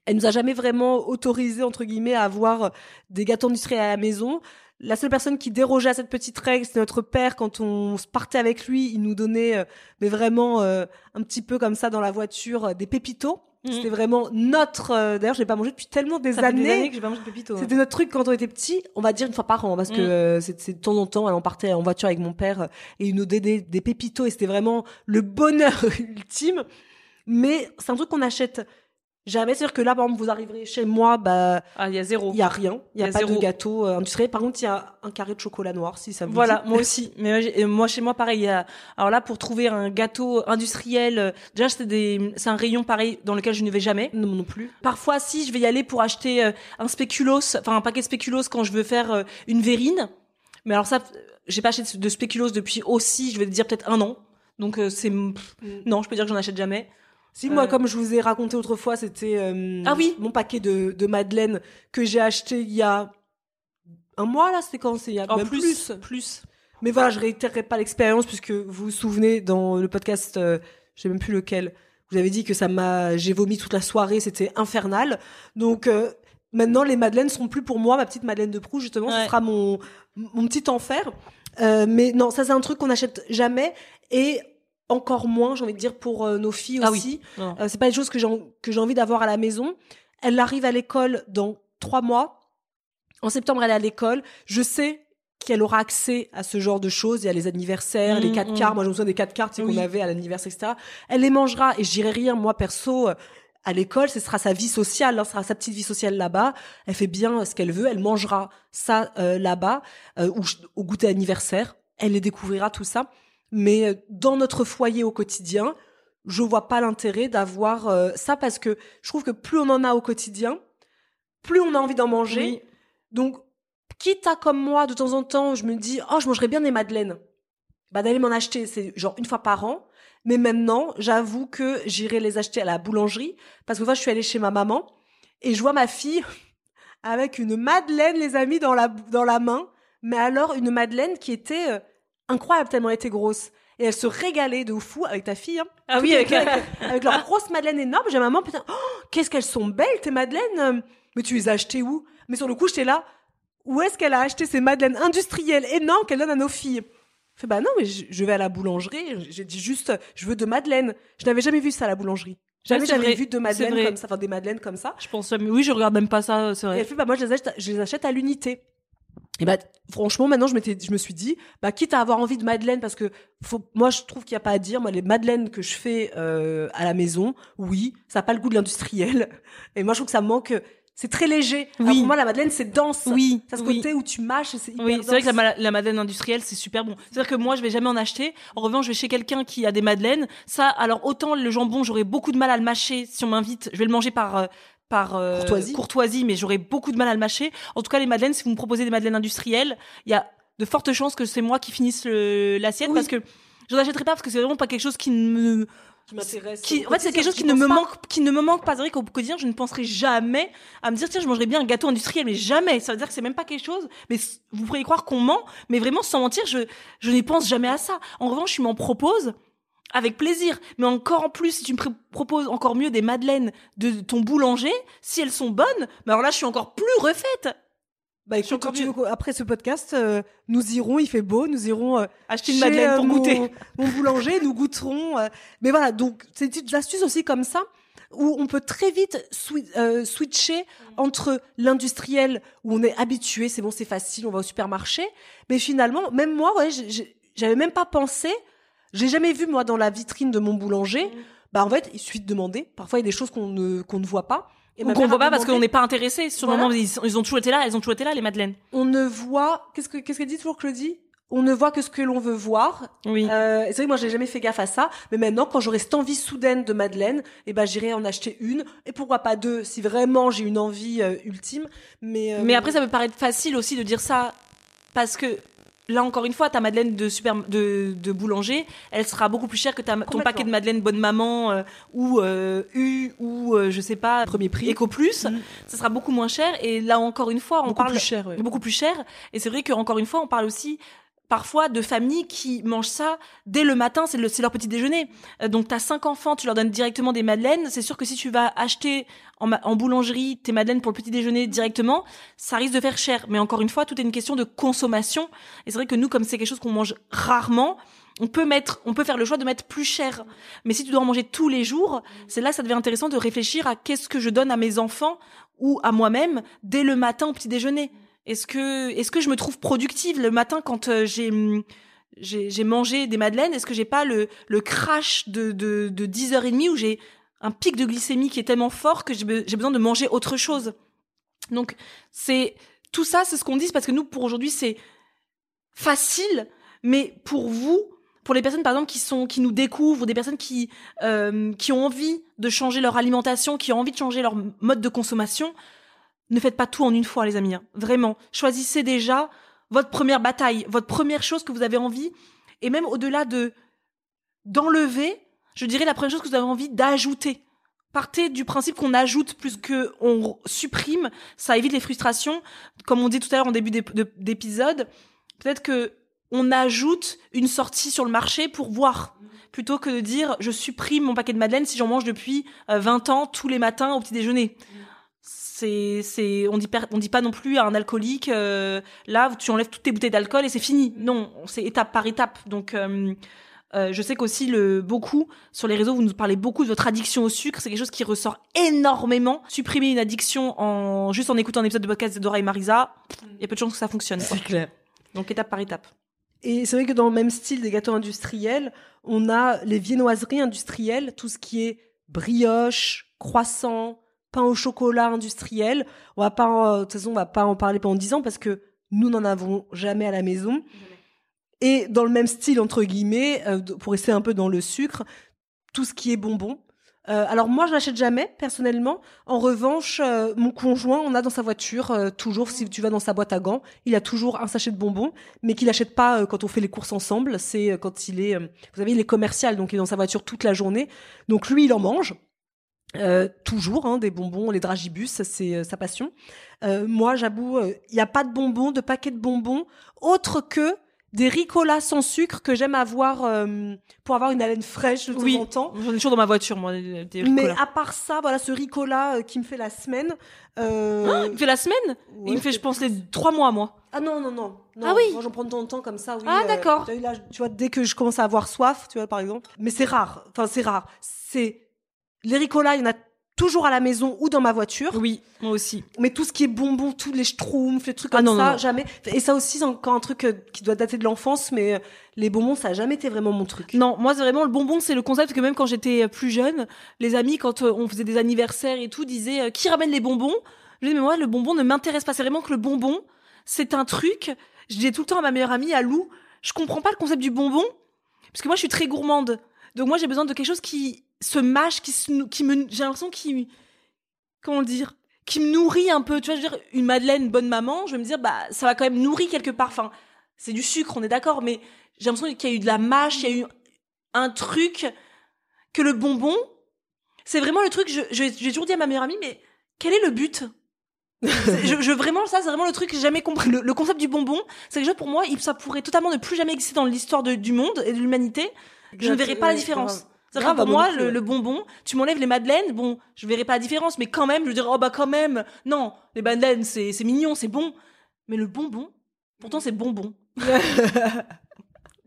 Elle nous a jamais vraiment autorisé entre guillemets à avoir des gâteaux industriels à la maison. La seule personne qui dérogeait à cette petite règle, c'était notre père. Quand on se partait avec lui, il nous donnait, euh, mais vraiment euh, un petit peu comme ça dans la voiture, euh, des pépitos. Mhm. C'était vraiment notre. D'ailleurs, je l'ai pas mangé depuis tellement des Ça fait années. des années que j'ai pas mangé de pépito. hein. C'était notre truc quand on était petit, on va dire une fois par an, parce que Mm. euh, c'est de temps en temps, on partait en voiture avec mon père et il nous donnait des, des pépitos et c'était vraiment le bonheur ultime. Mais c'est un truc qu'on achète jamais. C'est-à-dire que là, par exemple, vous arriverez chez moi, bah, Ah, il y a zéro. il y a rien, il y a, Il y a pas de gâteau euh, industriel. Par contre, il y a un carré de chocolat noir, si ça vous Voilà, dit. moi aussi. Mais moi, euh, chez moi, pareil. il y a- Alors là, pour trouver un gâteau industriel, euh, déjà, c'est des, c'est un rayon pareil dans lequel je ne vais jamais. Non, non plus. Parfois, si je vais y aller pour acheter euh, un spéculoos, enfin un paquet de spéculoos quand je veux faire une verrine. Mais alors ça, j'ai pas acheté de spéculoos depuis aussi, je vais te dire peut-être un an. Donc c'est pff, non, je peux dire que j'en achète jamais. Si moi, Euh. comme je vous ai raconté autrefois, c'était euh, Ah oui. mon paquet de, de madeleine que j'ai acheté il y a un mois là, c'était quand? C'est il y a En même plus, plus. Mais voilà, je réitérerai pas l'expérience puisque vous vous souvenez dans le podcast, euh, je sais même plus lequel, vous avez dit que ça m'a, j'ai vomi toute la soirée, c'était infernal. Donc euh, maintenant, les madeleines seront plus pour moi, ma petite madeleine de Proust justement, ce sera mon mon petit enfer. Euh, mais non, ça c'est un truc qu'on n'achète jamais et encore moins, j'ai envie de dire pour euh, nos filles Ah oui. aussi. Non. Euh, c'est pas des choses que j'ai en- que j'ai envie d'avoir à la maison. Elle arrive à l'école dans trois mois. En septembre, elle est à l'école. Je sais qu'elle aura accès à ce genre de choses. Il y a les anniversaires, les Mhm, quatre mhm. cartes. Moi, je me souviens des quatre cartes tu sais, Oui. qu'on avait à l'anniversaire, etc. Elle les mangera et je dirai rien. Moi, perso, euh, à l'école, ce sera sa vie sociale, hein, ce sera sa petite vie sociale là-bas. Elle fait bien ce qu'elle veut. Elle mangera ça euh, là-bas euh, ou au goûter anniversaire. Elle les découvrira tout ça. Mais euh, dans notre foyer au quotidien, je vois pas l'intérêt d'avoir euh, ça parce que je trouve que plus on en a au quotidien, plus on a envie d'en manger. Oui. Donc, quitte à comme moi, de temps en temps, je me dis, oh, je mangerais bien des madeleines. Bah, d'aller m'en acheter, c'est genre une fois par an. Mais maintenant, j'avoue que j'irai les acheter à la boulangerie. Parce que moi, je suis allée chez ma maman et je vois ma fille avec une madeleine, les amis, dans la, dans la main. Mais alors, une madeleine qui était euh, incroyable tellement elle était grosse. Et elle se régalait de fou avec ta fille. Hein. Ah oui, avec avec, avec leur grosse madeleine énorme. J'ai maman, putain, oh, qu'est-ce qu'elles sont belles tes madeleines. Mais tu les as achetées où? Mais sur le coup, j'étais là. Où est-ce qu'elle a acheté ces madeleines industrielles énormes qu'elle donne à nos filles? Je fais bah non, mais je, je vais à la boulangerie. J'ai dit juste, je veux de madeleines. Je n'avais jamais vu ça à la boulangerie. Jamais j'avais vu de madeleines comme ça, enfin des madeleines comme ça. Je pense, mais oui, je regarde même pas ça, c'est Et vrai. elle fait, bah, moi, je les achète, je les achète à l'unité. Et bah, franchement, maintenant, je m'étais, je me suis dit, bah, quitte à avoir envie de madeleine, parce que faut, moi, je trouve qu'il n'y a pas à dire. Moi, les madeleines que je fais, euh, à la maison, oui, ça n'a pas le goût de l'industriel. Et moi, je trouve que ça manque, c'est très léger. Alors, Oui. pour moi, la madeleine, c'est dense. Oui, Ça, ce oui. côté où tu mâches, c'est hyper Oui, c'est vrai que la, la madeleine industrielle, c'est super bon. C'est-à-dire que moi, je vais jamais en acheter. En revanche, je vais chez quelqu'un qui a des madeleines. Ça, alors autant le jambon, j'aurais beaucoup de mal à le mâcher si on m'invite. Je vais le manger par euh, par euh, Courtoisie. courtoisie, mais j'aurais beaucoup de mal à le mâcher. En tout cas, les madeleines, si vous me proposez des madeleines industrielles, il y a de fortes chances que c'est moi qui finisse l'assiette Oui. parce que je n'achèterai pas parce que c'est vraiment pas quelque chose qui ne me Qui m'intéresse. en fait, c'est quelque chose qui ne me pas. manque, qui ne me manque pas. C'est vrai qu'au quotidien, je ne penserai jamais à me dire, tiens, je mangerais bien un gâteau industriel, mais jamais. Ça veut dire que c'est même pas quelque chose. Mais vous pourriez croire qu'on ment, mais vraiment, sans mentir, je, je n'y pense jamais à ça. En revanche, je m'en propose avec plaisir. Mais encore en plus, si tu me pr- proposes encore mieux des madeleines de ton boulanger, si elles sont bonnes, mais alors là, je suis encore plus refaite. Bah, écoute, quand tu veux qu'au- après ce podcast, euh, nous irons, il fait beau, nous irons euh, Acheter une madeleine euh, pour mon- goûter. Mon boulanger, nous goûterons. euh, mais voilà, donc c'est des petites astuces aussi comme ça où on peut très vite euh, switcher entre l'industriel où on est habitué, c'est bon, c'est facile, on va au supermarché. Mais finalement, même moi, ouais, j'avais même pas pensé. J'ai jamais vu moi dans la vitrine de mon boulanger. Bah en fait, il suffit de demander. Parfois, il y a des choses qu'on ne qu'on ne voit pas. Et Ou qu'on voit pas parce qu'on n'est pas intéressé. Sur le moment, ils, ils ont toujours été là, elles ont toujours été là, les madeleines. on ne voit. Qu'est-ce que qu'est-ce qu'elle dit toujours, Claudie? On ne voit que ce que l'on veut voir. Oui. Euh, c'est vrai que moi j'ai jamais fait gaffe à ça, mais maintenant quand j'aurai cette envie soudaine de Madeleine, eh ben j'irai en acheter une et pourquoi pas deux si vraiment j'ai une envie euh, ultime. Mais euh, Mais après, ça peut paraître facile aussi de dire ça parce que là, encore une fois, ta madeleine de super de, de boulanger, elle sera beaucoup plus chère que ta, ton paquet de madeleine bonne maman euh, ou euh, U ou euh, je sais pas Premier prix. Eco Plus. Mhm. Ça sera beaucoup moins cher. Et là, encore une fois, on beaucoup parle plus cher. ouais. beaucoup plus cher. Et c'est vrai qu'encore une fois, on parle aussi parfois de familles qui mangent ça dès le matin, c'est le- c'est leur petit déjeuner. Euh, donc t'as cinq enfants, tu leur donnes directement des madeleines. C'est sûr que si tu vas acheter en, en boulangerie tes madeleines pour le petit déjeuner directement, ça risque de faire cher. Mais encore une fois, tout est une question de consommation. Et c'est vrai que nous, comme c'est quelque chose qu'on mange rarement, on peut mettre, on peut faire le choix de mettre plus cher. Mais si tu dois en manger tous les jours, c'est là que ça devient intéressant de réfléchir à qu'est-ce que je donne à mes enfants ou à moi-même dès le matin au petit déjeuner. Est-ce que, est-ce que je me trouve productive le matin quand euh, j'ai, hum, j'ai, j'ai mangé des madeleines? Est-ce que j'ai pas le, le crash de, de, de 10h30 où j'ai un pic de glycémie qui est tellement fort que j'ai be- j'ai besoin de manger autre chose? Donc, c'est, tout ça, c'est ce qu'on dit, parce que nous, pour aujourd'hui, c'est facile, mais pour vous, pour les personnes par exemple qui sont qui nous découvrent, des personnes qui euh, qui ont envie de changer leur alimentation, qui ont envie de changer leur mode de consommation, ne faites pas tout en une fois, les amis. hein. Vraiment, choisissez déjà votre première bataille, votre première chose que vous avez envie, et même au-delà de d'enlever, je dirais la première chose que vous avez envie d'ajouter. Partez du principe qu'on ajoute plus que on supprime, ça évite les frustrations. Comme on dit tout à l'heure en début d'ép- de- d'épisode, peut-être que on ajoute une sortie sur le marché pour voir plutôt que de dire je supprime mon paquet de madeleine si j'en mange depuis euh, 20 ans tous les matins au petit déjeuner. C'est c'est on dit on dit pas non plus à un alcoolique euh, là tu enlèves toutes tes bouteilles d'alcool et c'est fini. Non, c'est étape par étape. Donc euh, euh, je sais qu'aussi le beaucoup sur les réseaux vous nous parlez beaucoup de votre addiction au sucre, c'est quelque chose qui ressort énormément. Supprimer une addiction en juste en écoutant un épisode de podcast de Dora et Marisa, il y a peu de chances que ça fonctionne. C'est clair. Donc étape par étape. Et c'est vrai que dans le même style des gâteaux industriels, on a les viennoiseries industrielles, tout ce qui est brioche, croissant, pain au chocolat industriel. On va pas, en- de toute façon, on va pas en parler pendant 10 ans parce que nous n'en avons jamais à la maison. Et dans le même style, entre guillemets, euh, pour rester un peu dans le sucre, tout ce qui est bonbon. Euh, alors moi, je n'achète jamais personnellement. En revanche, euh, mon conjoint, on a dans sa voiture toujours, si tu vas dans sa boîte à gants, il a toujours un sachet de bonbons, mais qu'il n'achète pas quand on fait les courses ensemble. C'est quand il est, vous savez, il est commercial, donc il est dans sa voiture toute la journée. Donc lui, il en mange. Euh, toujours hein, des bonbons, les dragibus, c'est euh, sa passion. Euh, moi, j'avoue, euh, il n'y a pas de bonbons, de paquets de bonbons, autre que des ricolas sans sucre que j'aime avoir euh, pour avoir une haleine fraîche de temps Oui. en temps. J'en ai toujours dans ma voiture, moi, des des Mais à part ça, voilà, ce ricola euh, qui me fait la semaine. euh, Il me fait la semaine? Ouais, Il me fait, je pense, les trois mois, moi. Ah non, non, non. non. Ah oui. Moi, j'en prends de temps en temps comme ça, oui. Ah, euh, d'accord. tu vois, dès que je commence à avoir soif, tu vois, par exemple. Mais c'est rare. Enfin, c'est rare. C'est. Les ricolas, il y en a toujours à la maison ou dans ma voiture. Oui, moi aussi. Mais tout ce qui est bonbons, tous les schtroumpfs, les trucs Ah comme non, ça, non, non. jamais. Et ça aussi, c'est encore un truc euh, qui doit dater de l'enfance, mais euh, les bonbons, ça a jamais été vraiment mon truc. Non, moi, c'est vraiment le bonbon, c'est le concept que même quand j'étais plus jeune, les amis, quand euh, on faisait des anniversaires et tout, disaient euh, qui ramène les bonbons? Je disais, mais moi, le bonbon ne m'intéresse pas. C'est vraiment que le bonbon, c'est un truc. Je disais tout le temps à ma meilleure amie, à Lou, je comprends pas le concept du bonbon, parce que moi, je suis très gourmande. Donc, moi, j'ai besoin de quelque chose qui se mâche, qui, se, qui me. J'ai l'impression qu'il. Comment le dire Qui me nourrit un peu. Tu vois, je veux dire, une Madeleine bonne maman, je vais me dire, bah, ça va quand même nourrir quelque part. Enfin, c'est du sucre, on est d'accord, mais j'ai l'impression qu'il y a eu de la mâche, il y a eu un truc que le bonbon, c'est vraiment le truc, j'ai toujours dit à ma meilleure amie, mais quel est le but? Je, je- vraiment ça c'est vraiment le truc que j'ai jamais compris le, le concept du bonbon c'est déjà pour moi ça pourrait totalement ne plus jamais exister dans l'histoire du monde et de l'humanité je ne verrais pas la différence Grave, pour moi le, bonbon tu m'enlèves les madeleines bon je verrais pas la différence mais quand même je dirais oh bah quand même. Non les madeleines c'est c'est mignon c'est bon. Mais le bonbon pourtant c'est bonbon.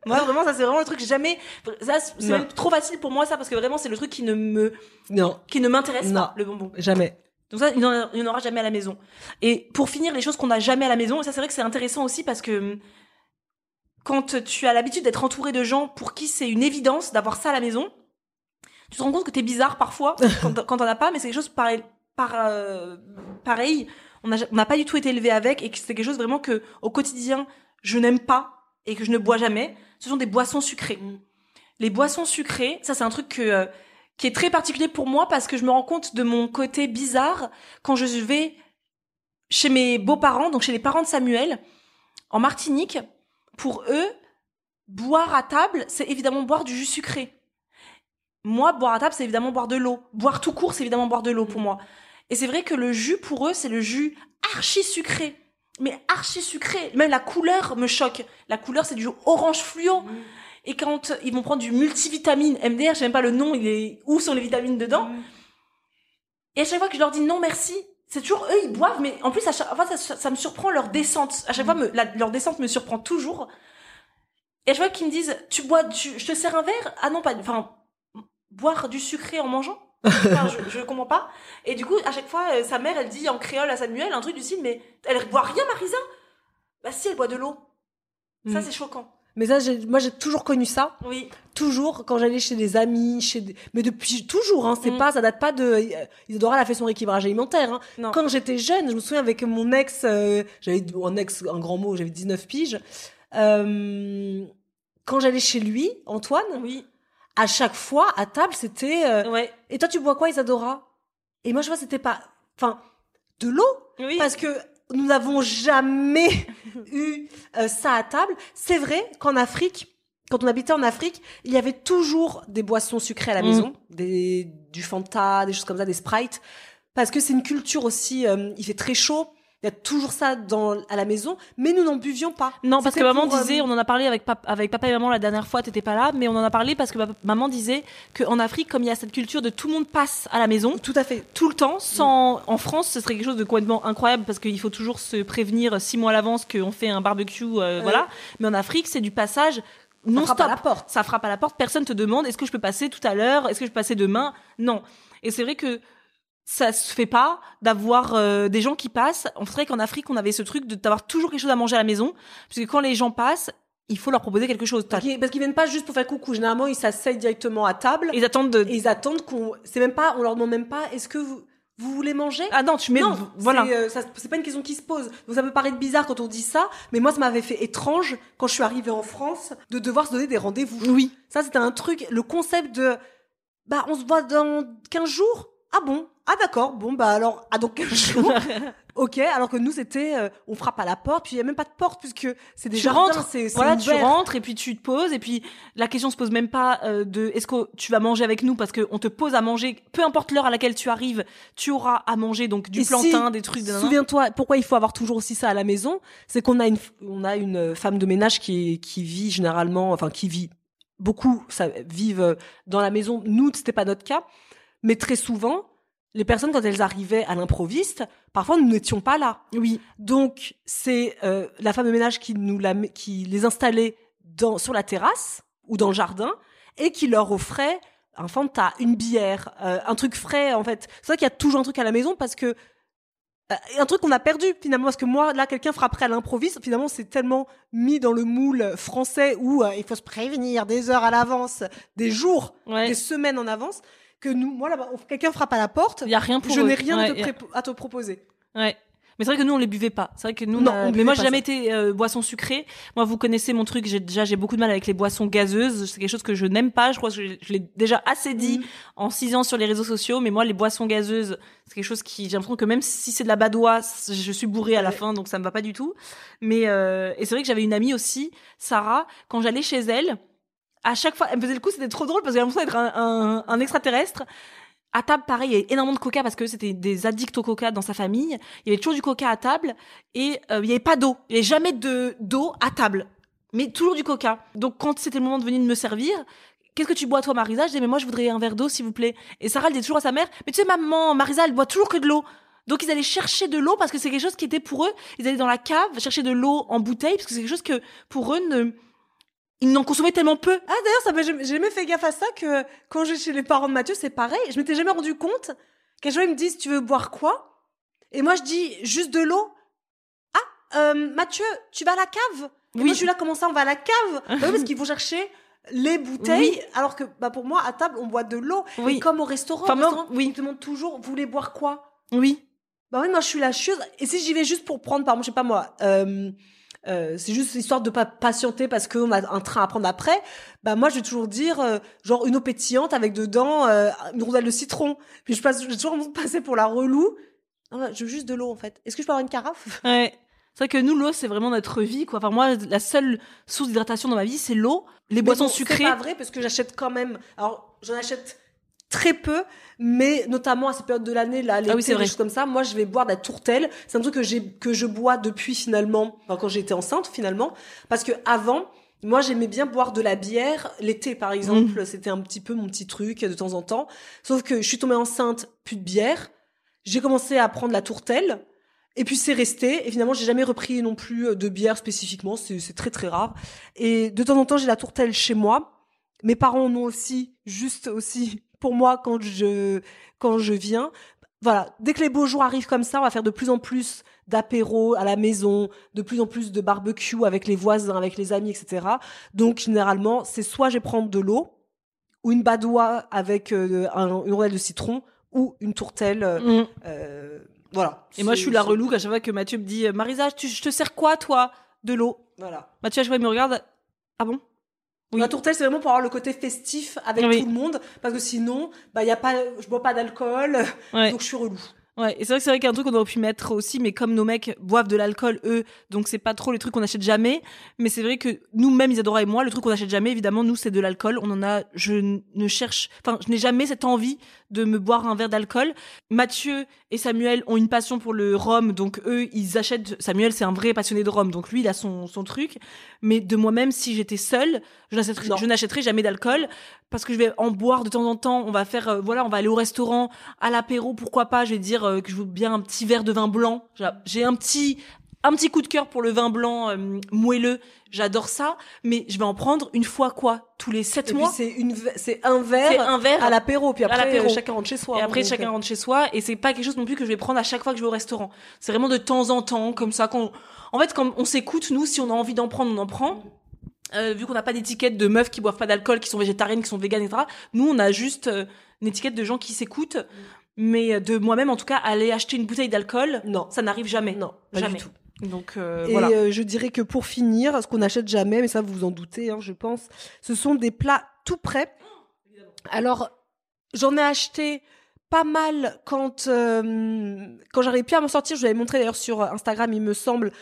Moi vraiment ça c'est vraiment le truc jamais ça c'est même trop facile pour moi ça parce que vraiment c'est le truc qui ne me Non, qui ne m'intéresse pas le bonbon. Jamais. donc ça il n'y en aura jamais à la maison. Et pour finir les choses qu'on n'a jamais à la maison et ça c'est vrai que c'est intéressant aussi parce que hum, quand tu as l'habitude d'être entouré de gens pour qui c'est une évidence d'avoir ça à la maison, tu te rends compte que t'es bizarre parfois quand, quand t'en as pas, mais c'est quelque chose pareil. Par, euh, pareil, on n'a on n'a pas du tout été élevé avec et que c'est quelque chose vraiment que au quotidien je n'aime pas et que je ne bois jamais. Ce sont des boissons sucrées. Les boissons sucrées, ça c'est un truc que euh, qui est très particulier pour moi parce que je me rends compte de mon côté bizarre quand je vais chez mes beaux-parents, donc chez les parents de Samuel, en Martinique. Pour eux, boire à table, c'est évidemment boire du jus sucré. Moi, boire à table, c'est évidemment boire de l'eau. Boire tout court, c'est évidemment boire de l'eau pour moi. Et c'est vrai que le jus, pour eux, c'est le jus archi sucré. Mais archi sucré. Même la couleur me choque. La couleur, c'est du orange fluo. Et quand ils vont prendre du multivitamine MDR, même pas le nom, il est où sont les vitamines dedans? Et à chaque fois que je leur dis non merci, c'est toujours eux ils boivent, mais en plus à chaque fois ça, ça me surprend leur descente. À chaque fois me- la- leur descente me surprend toujours. Et à chaque fois qu'ils me disent tu bois, tu, je te sers un verre, ah non pas, enfin boire du sucré en mangeant. Enfin, je, je comprends pas. Et du coup, à chaque fois, euh, sa mère, elle dit en créole à Samuel un truc du style, mais elle boit rien, Marisa? Bah si, elle boit de l'eau. Ça, Mm. c'est choquant. Mais ça, j'ai- moi, j'ai toujours connu ça. Oui. Toujours, quand j'allais chez des amis, chez des... mais depuis toujours, hein, c'est Mm. pas, ça date pas de. euh, Isadora, elle a fait son rééquilibrage alimentaire. Hein. Non. Quand j'étais jeune, je me souviens avec mon ex, euh, j'avais un ex, un grand mot, j'avais 19 piges. Euh, quand j'allais chez lui, Antoine, Oui. À chaque fois, à table, c'était. euh, Ouais. Et toi, tu bois quoi, Isadora? Et moi, je vois, c'était pas. Enfin, de l'eau Oui. parce que nous n'avons jamais eu euh, ça à table. C'est vrai qu'en Afrique, quand on habitait en Afrique, il y avait toujours des boissons sucrées à la Mm. maison, des, du Fanta, des choses comme ça, des Sprite, parce que c'est une culture aussi. euh, il fait très chaud. Il y a toujours ça dans, à la maison, mais nous n'en buvions pas. Non, parce que maman pour, euh, disait, on en a parlé avec, pap- avec papa et maman la dernière fois, t'étais pas là, mais on en a parlé parce que maman disait qu'en Afrique, comme il y a cette culture de tout le monde passe à la maison, Tout à fait. tout le temps, sans, en France, ce serait quelque chose de complètement incroyable parce qu'il faut toujours se prévenir six mois à l'avance qu'on fait un barbecue, euh, voilà. Mais en Afrique, c'est du passage non frappe stop. à la porte. Ça frappe à la porte. Personne te demande est-ce que je peux passer tout à l'heure, est-ce que je peux passer demain? Non. Et c'est vrai que ça se fait pas d'avoir euh, des gens qui passent. On vrai qu'en Afrique, on avait ce truc de d'avoir toujours quelque chose à manger à la maison, parce que quand les gens passent, il faut leur proposer quelque chose. Parce qu'ils qu'ils viennent pas juste pour faire coucou. Généralement, ils s'asseyent directement à table Ils attendent de. et ils attendent qu'on. C'est même pas. On leur demande même pas. Est-ce que vous vous voulez manger? Ah non, tu mets. non, voilà. c'est, euh, pas une question qui se pose. Donc ça peut paraître bizarre quand on dit ça, mais moi ça m'avait fait étrange quand je suis arrivée en France de devoir se donner des rendez-vous. Oui. Ça c'était un truc, le concept de bah on se voit dans 15 jours? Ah bon? Ah d'accord. Bon bah alors ah donc 15 jours. OK, alors que nous c'était euh, on frappe à la porte, puis il y a même pas de porte puisque c'est des tu jardins, rentres, c'est c'est voilà, tu rentres et puis tu te poses et puis la question se pose même pas euh, de est-ce que tu vas manger avec nous parce que on te pose à manger, peu importe l'heure à laquelle tu arrives, tu auras à manger donc du Et plantain, si- des trucs. de Souviens-toi, pourquoi il faut avoir toujours aussi ça à la maison? C'est qu'on a une, on a une femme de ménage qui, qui vit généralement, enfin qui vit beaucoup, ça vivent dans la maison. Nous, c'était pas notre cas, mais très souvent, les personnes quand elles arrivaient à l'improviste, parfois nous n'étions pas là. Oui. Donc c'est euh, la femme de ménage qui nous la, qui les installait dans sur la terrasse ou dans le jardin et qui leur offrait un Fanta, une bière, euh, un truc frais en fait. C'est vrai qu'il y a toujours un truc à la maison parce que euh, un truc qu'on a perdu finalement parce que moi là quelqu'un frapperait à l'improviste finalement c'est tellement mis dans le moule français où euh, il faut se prévenir des heures à l'avance, des jours, Ouais. des semaines en avance que nous moi là quelqu'un frappe à la porte, Il y a rien pour je n'ai rien à, Ouais, te pré- à te proposer. Ouais. Mais c'est vrai que nous on les buvait pas. C'est vrai que nous, on Non, on mais moi j'ai jamais été euh, boisson sucrée. Moi vous connaissez mon truc. J'ai déjà j'ai beaucoup de mal avec les boissons gazeuses. C'est quelque chose que je n'aime pas. Je crois que je, je l'ai déjà assez dit Mhm. en six ans sur les réseaux sociaux. Mais moi les boissons gazeuses, c'est quelque chose qui j'ai l'impression que même si c'est de la badoie, je suis bourrée à la Ouais. fin, donc ça me va pas du tout. Mais euh, et c'est vrai que j'avais une amie aussi, Sarah, quand j'allais chez elle, à chaque fois, elle me faisait le coup, c'était trop drôle parce que j'ai l'impression d'être un, un, un extraterrestre. À table, pareil, il y avait énormément de coca parce que c'était des addicts au coca dans sa famille. Il y avait toujours du coca à table et euh, il y avait pas d'eau. Il y avait jamais de d'eau à table, mais toujours du coca. Donc quand c'était le moment de venir me servir, qu'est-ce que tu bois toi, Marisa? Je disais mais moi je voudrais un verre d'eau s'il vous plaît. Et Sarah elle disait toujours à sa mère, mais tu sais maman, Marisa elle boit toujours que de l'eau. Donc ils allaient chercher de l'eau parce que c'est quelque chose qui était pour eux. Ils allaient dans la cave chercher de l'eau en bouteille parce que c'est quelque chose que pour eux ne ils n'en consommaient tellement peu. Ah d'ailleurs, ça m'a jamais fait gaffe à ça que quand j'ai chez les parents de Mathieu, c'est pareil. Je m'étais jamais rendu compte qu'un jour ils me disent tu veux boire quoi? Et moi je dis juste de l'eau. Ah euh, Mathieu, tu vas à la cave? Et moi, je suis là, comment ça, on va à la cave? Bah oui, Parce qu'ils vont chercher les bouteilles, alors que bah, pour moi, à table, on boit de l'eau. Oui. Et comme au restaurant, Enfin, au moi, restaurant, oui. ils te demandent toujours, vous voulez boire quoi? Oui. Bah oui, moi, je suis la chieuse. Et si j'y vais juste pour prendre, par exemple, je sais pas moi, euh, euh, c'est juste histoire de pas patienter parce qu'on a un train à prendre après. Bah moi, je vais toujours dire euh, genre une eau pétillante avec dedans euh, une rondelle de citron. Puis je passe, je vais toujours passer pour la relou. Non, je veux juste de l'eau en fait. Est-ce que je peux avoir une carafe? Ouais. C'est vrai que nous, l'eau, c'est vraiment notre vie, quoi. Enfin, moi, la seule source d'hydratation dans ma vie, c'est l'eau, les boissons bon, sucrées. C'est pas vrai parce que j'achète quand même. Alors j'en achète très peu, mais notamment à cette période de l'année, là, l'été, Ah oui, des choses comme ça. Moi, je vais boire de la tourtelle. C'est un truc que j'ai que je bois depuis finalement, enfin, quand j'étais enceinte finalement, parce que avant. Moi, j'aimais bien boire de la bière l'été, par Mmh. exemple. C'était un petit peu mon petit truc de temps en temps. Sauf que je suis tombée enceinte, plus de bière. J'ai commencé à prendre la tourtelle. Et puis c'est resté. Et finalement, j'ai jamais repris non plus euh, de bière spécifiquement. C'est c'est très très rare. Et de temps en temps, j'ai la tourtelle chez moi. Mes parents en ont aussi, juste aussi pour moi quand je quand je viens. Voilà, dès que les beaux jours arrivent comme ça, on va faire de plus en plus d'apéros à la maison, de plus en plus de barbecue avec les voisins, avec les amis, etc. Donc généralement, c'est soit je vais prendre de l'eau ou une badoie avec euh, un- une rondelle de citron ou une tourtelle. euh, Mm. euh, voilà. Et moi, je suis la relou à chaque fois que Mathieu me dit Marisa, tu, je te sers quoi, toi De l'eau? Voilà. Mathieu, chaque fois, il me regarde. Ah bon? Oui. La tourtelle, c'est vraiment pour avoir le côté festif avec Oui. tout le monde, parce que sinon, bah, y a pas, je bois pas d'alcool, Ouais. donc je suis relou. Ouais, et c'est vrai que c'est vrai qu'un truc qu'on aurait pu mettre aussi, mais comme nos mecs boivent de l'alcool, eux, donc c'est pas trop les trucs qu'on achète jamais. Mais c'est vrai que nous-mêmes, Isadora et moi, le truc qu'on achète jamais, évidemment, nous, c'est de l'alcool. On en a, je ne cherche, enfin, je n'ai jamais cette envie de me boire un verre d'alcool. Mathieu et Samuel ont une passion pour le rhum, donc eux, ils achètent, Samuel, c'est un vrai passionné de rhum, donc lui, il a son, son truc. Mais de moi-même, si j'étais seule, je n'achèterais, Non. je n'achèterais jamais d'alcool parce que je vais en boire de temps en temps. On va faire, euh, voilà, on va aller au restaurant, à l'apéro, pourquoi pas. Je vais dire euh, que je veux bien un petit verre de vin blanc. J'ai- un petit, un petit coup de cœur pour le vin blanc euh, moelleux. J'adore ça, mais je vais en prendre une fois quoi, tous les sept mois? c'est une, c'est un verre un verre à l'apéro, puis après euh, chacun rentre chez soi. et hein, après donc, chacun rentre chez soi et c'est pas quelque chose non plus que je vais prendre à chaque fois que je vais au restaurant. C'est vraiment de temps en temps comme ça quand en fait quand on s'écoute nous si on a envie d'en prendre on en prend. Euh, vu qu'on n'a pas d'étiquette de meufs qui boivent pas d'alcool, qui sont végétariennes, qui sont véganes, etc. Nous on a juste euh, une étiquette de gens qui s'écoutent. Mais euh, de moi-même en tout cas aller acheter une bouteille d'alcool, Non. ça n'arrive jamais. Non, pas jamais. du tout. Donc euh, Et voilà. euh, je dirais que pour finir, ce qu'on n'achète jamais, mais ça vous vous en doutez, hein, je pense, ce sont des plats tout prêts. Alors, j'en ai acheté pas mal quand euh, quand j'arrivais plus à m'en sortir. Je vous l'avais montré d'ailleurs sur Instagram, il me semble,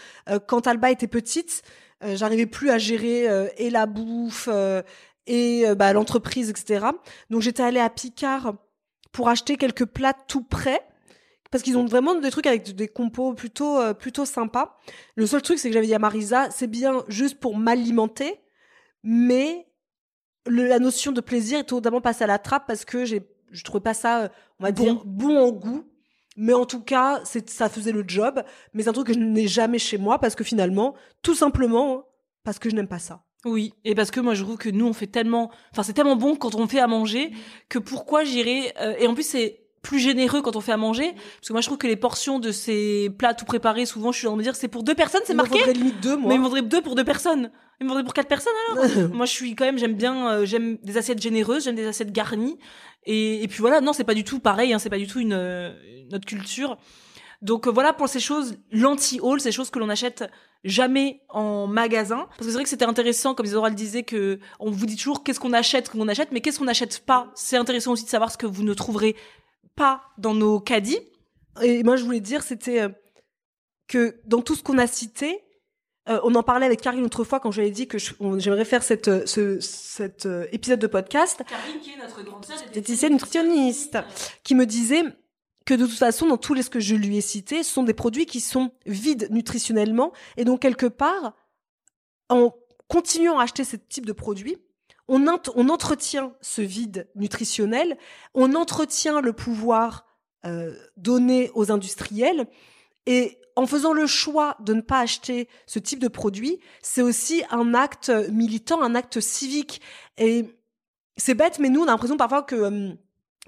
quand Alba était petite, j'arrivais plus à gérer et la bouffe et bah, l'entreprise, etc. Donc j'étais allée à Picard pour acheter quelques plats tout prêts parce qu'ils ont vraiment des trucs avec des compos plutôt euh, plutôt sympas. Le seul truc c'est que j'avais dit à Marisa, c'est bien juste pour m'alimenter, mais le- la notion de plaisir est totalement passée à la trappe parce que j'ai je trouvais pas ça on va Bon. dire bon en goût. Mais en tout cas, c'est ça faisait le job, mais c'est un truc que je n'ai jamais chez moi parce que finalement, tout simplement parce que je n'aime pas ça. Oui, et parce que moi je trouve que nous on fait tellement, enfin c'est tellement bon quand on fait à manger que pourquoi j'irais euh, et en plus c'est plus généreux quand on fait à manger. Parce que moi je trouve que les portions de ces plats tout préparés souvent je suis en train de me dire c'est pour deux personnes c'est Il m'en marqué. faudrait limite deux, moi. mais il me faudrait deux pour deux personnes. Il me faudrait pour quatre personnes alors. Moi je suis quand même j'aime bien euh, j'aime des assiettes généreuses j'aime des assiettes garnies. Et, et puis voilà non c'est pas du tout pareil hein, c'est pas du tout une euh, notre culture donc euh, voilà pour ces choses l'anti-haul ces choses que l'on achète jamais en magasin. Parce que c'est vrai que c'était intéressant comme Isadora le disait que on vous dit toujours qu'est-ce qu'on achète qu'on achète mais qu'est-ce qu'on n'achète pas? C'est intéressant aussi de savoir ce que vous ne trouverez pas dans nos caddies. Et moi, je voulais dire, c'était euh, que dans tout ce qu'on a cité, euh, on en parlait avec Karine l'autre fois quand je lui ai dit que j'aimerais faire cette, ce, cet épisode de podcast. Karine qui est notre grande sœur nutritionniste. qui me disait que de toute façon, dans tous les ce que je lui ai cités, ce sont des produits qui sont vides nutritionnellement et donc quelque part, en continuant à acheter ce type de produits, on, on entretient ce vide nutritionnel, on entretient le pouvoir euh, donné aux industriels et en faisant le choix de ne pas acheter ce type de produit, c'est aussi un acte militant, un acte civique. Et c'est bête, mais nous, on a l'impression parfois que... euh,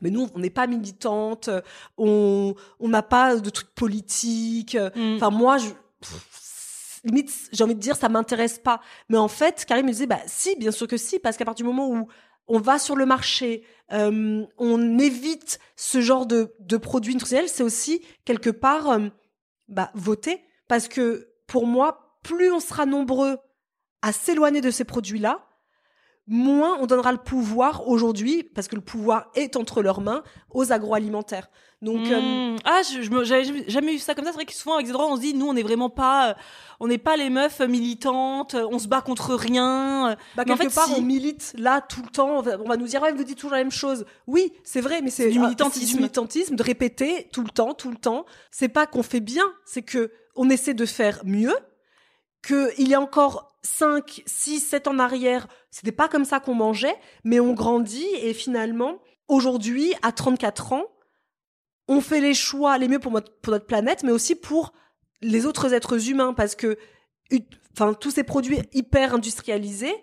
mais nous, on n'est pas militante, on on n'a pas de trucs politiques. Mm. Enfin, moi, je, pff, limite, j'ai envie de dire, ça m'intéresse pas. Mais en fait, Karim me disait, bah si, bien sûr que si, parce qu'à partir du moment où on va sur le marché, euh, on évite ce genre de, de produits industriels, c'est aussi quelque part euh, bah, voter. Parce que pour moi, plus on sera nombreux à s'éloigner de ces produits-là, moins on donnera le pouvoir aujourd'hui, parce que le pouvoir est entre leurs mains, aux agroalimentaires. Donc, euh, Mmh. ah, je, je me- j'avais jamais vu ça comme ça. C'est vrai que souvent avec des droits, on se dit, nous, on n'est vraiment pas, euh, on n'est pas les meufs militantes, euh, on se bat contre rien. euh. bah, Mais en quelque fait, part, si. on milite là tout le temps. On va, nous dire, ouais, vous dites toujours la même chose. Oui, c'est vrai, mais c'est du ah, militantisme. du militantisme de répéter tout le temps, tout le temps. C'est pas qu'on fait bien, c'est que on essaie de faire mieux. Que il y a encore 5, 6, 7 ans en arrière, c'était pas comme ça qu'on mangeait, mais on grandit et finalement, aujourd'hui, à 34 ans, on fait les choix les mieux pour notre, planète, mais aussi pour les autres êtres humains, parce que enfin, tous ces produits hyper industrialisés,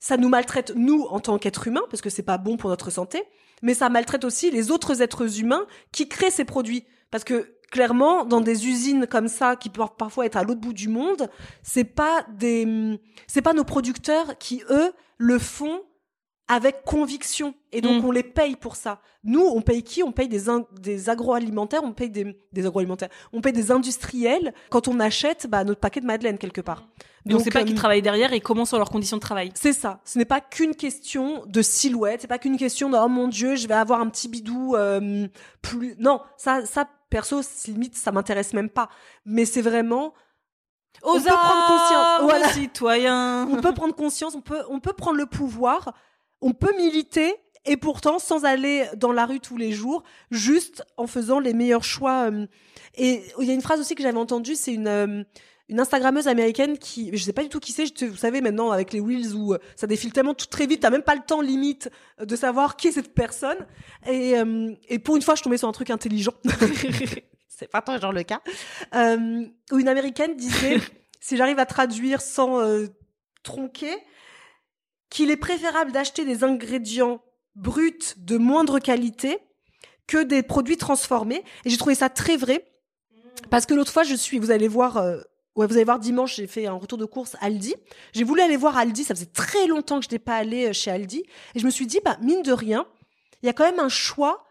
ça nous maltraite, nous, en tant qu'êtres humains, parce que c'est pas bon pour notre santé, mais ça maltraite aussi les autres êtres humains qui créent ces produits. Parce que, clairement, dans des usines comme ça, qui peuvent parfois être à l'autre bout du monde, c'est pas des, c'est pas nos producteurs qui, eux, le font avec conviction. Et donc, Mm. on les paye pour ça. Nous, on paye qui? On paye des, des agroalimentaires, on paye des, des agroalimentaires, on paye des industriels quand on achète bah, notre paquet de Madeleine quelque part. Et on sait pas euh, qui travaille derrière et comment sont leurs conditions de travail? c'est ça. Ce n'est pas qu'une question de silhouette. C'est pas qu'une question de oh mon dieu, je vais avoir un petit bidou euh, plus. Non, ça, ça perso, limite, ça m'intéresse même pas. Mais c'est vraiment, Aux peut prendre conscience. Voilà. citoyens. on peut prendre conscience, on peut, on peut prendre le pouvoir, on peut militer. Et pourtant, sans aller dans la rue tous les jours, juste en faisant les meilleurs choix. euh. Et il y a une phrase aussi que j'avais entendue, c'est une, euh, une Instagrammeuse américaine qui, je sais pas du tout qui c'est, vous savez maintenant avec les Wheels où euh, ça défile tellement tout très vite, t'as même pas le temps limite euh, de savoir qui est cette personne. Et, euh, et pour une fois, je tombais sur un truc intelligent. c'est pas toujours le cas. Euh, où une américaine disait, si j'arrive à traduire sans euh, tronquer, qu'il est préférable d'acheter des ingrédients bruts de moindre qualité que des produits transformés. Et j'ai trouvé ça très vrai. Parce que l'autre fois, je suis, vous allez voir, ouais, vous allez voir dimanche, j'ai fait un retour de course Aldi. J'ai voulu aller voir Aldi, ça faisait très longtemps que je n'étais pas allée euh, chez Aldi. Et je me suis dit, bah, mine de rien, il y a quand même un choix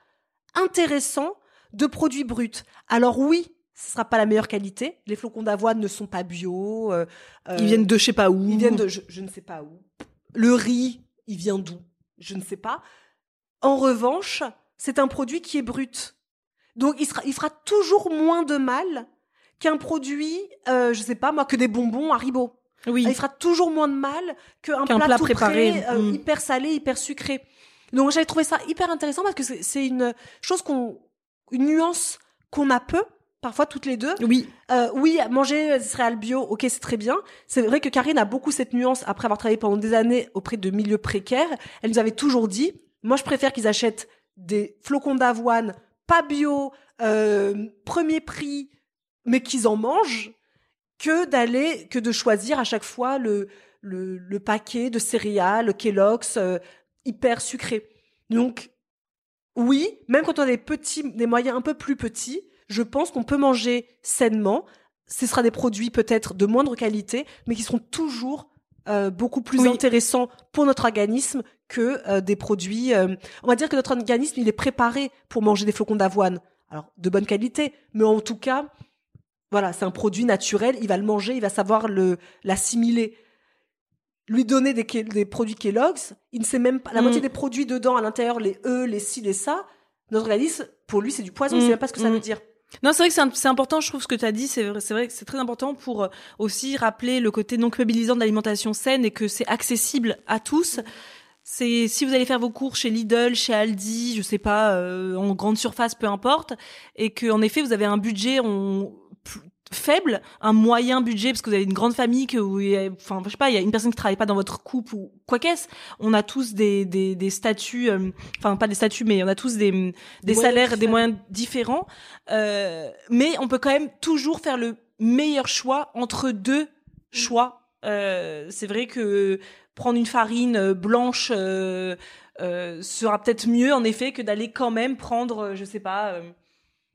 intéressant de produits bruts. Alors oui, ce sera pas la meilleure qualité. Les flocons d'avoine ne sont pas bio. euh, euh, Ils viennent de je sais pas où. ils viennent de je, je ne sais pas où. Le riz, il vient d'où? Je ne sais pas. En revanche, c'est un produit qui est brut. Donc il, sera, il fera toujours moins de mal qu'un produit, euh, je sais pas moi, que des bonbons Haribo. Oui. Il fera toujours moins de mal qu'un plat, plat tout préparé. prêt, euh, Mm. hyper salé, hyper sucré. Donc j'avais trouvé ça hyper intéressant parce que c'est- c'est une chose qu'on, une nuance qu'on a peu, parfois toutes les deux. Oui. Euh, oui, manger des céréales bio, ok, c'est très bien. C'est vrai que Karine a beaucoup cette nuance après avoir travaillé pendant des années auprès de milieux précaires. Elle nous avait toujours dit, moi je préfère qu'ils achètent des flocons d'avoine pas bio, euh, premier prix, mais qu'ils en mangent, que d'aller, que de choisir à chaque fois le, le, le paquet de céréales Kellogg's euh, hyper sucré. Donc, oui, même quand on a des petits, des moyens un peu plus petits, je pense qu'on peut manger sainement. Ce sera des produits peut-être de moindre qualité, mais qui seront toujours euh, beaucoup plus Oui. intéressants pour notre organisme que euh, des produits. euh, on va dire que notre organisme, il est préparé pour manger des flocons d'avoine. Alors, de bonne qualité, mais en tout cas, voilà, c'est un produit naturel. Il va le manger, il va savoir le l'assimiler. Lui donner des, produits Kellogg's, il ne sait même pas la Mm. moitié des produits dedans à l'intérieur, les E, les ci, les ça. Notre organisme, pour lui, c'est du poison. Il Mm. sait même pas ce que ça Mm. veut dire. Non, c'est vrai que c'est important, je trouve, ce que tu as dit. C'est vrai, c'est vrai que c'est très important pour euh, aussi rappeler le côté non culpabilisant de l'alimentation saine et que c'est accessible à tous. C'est si vous allez faire vos cours chez Lidl, chez Aldi, je sais pas, euh, en grande surface, peu importe, et que en effet vous avez un budget plus- faible, un moyen budget parce que vous avez une grande famille que vous, enfin je sais pas, il y a une personne qui travaille pas dans votre couple ou quoi qu'est-ce. On a tous des des, des statuts, euh, enfin pas des statuts, mais on a tous des des salaires, des moyens différents. Euh, mais on peut quand même toujours faire le meilleur choix entre deux choix. Euh, c'est vrai que prendre une farine blanche sera peut-être mieux en effet que d'aller quand même prendre, je sais pas,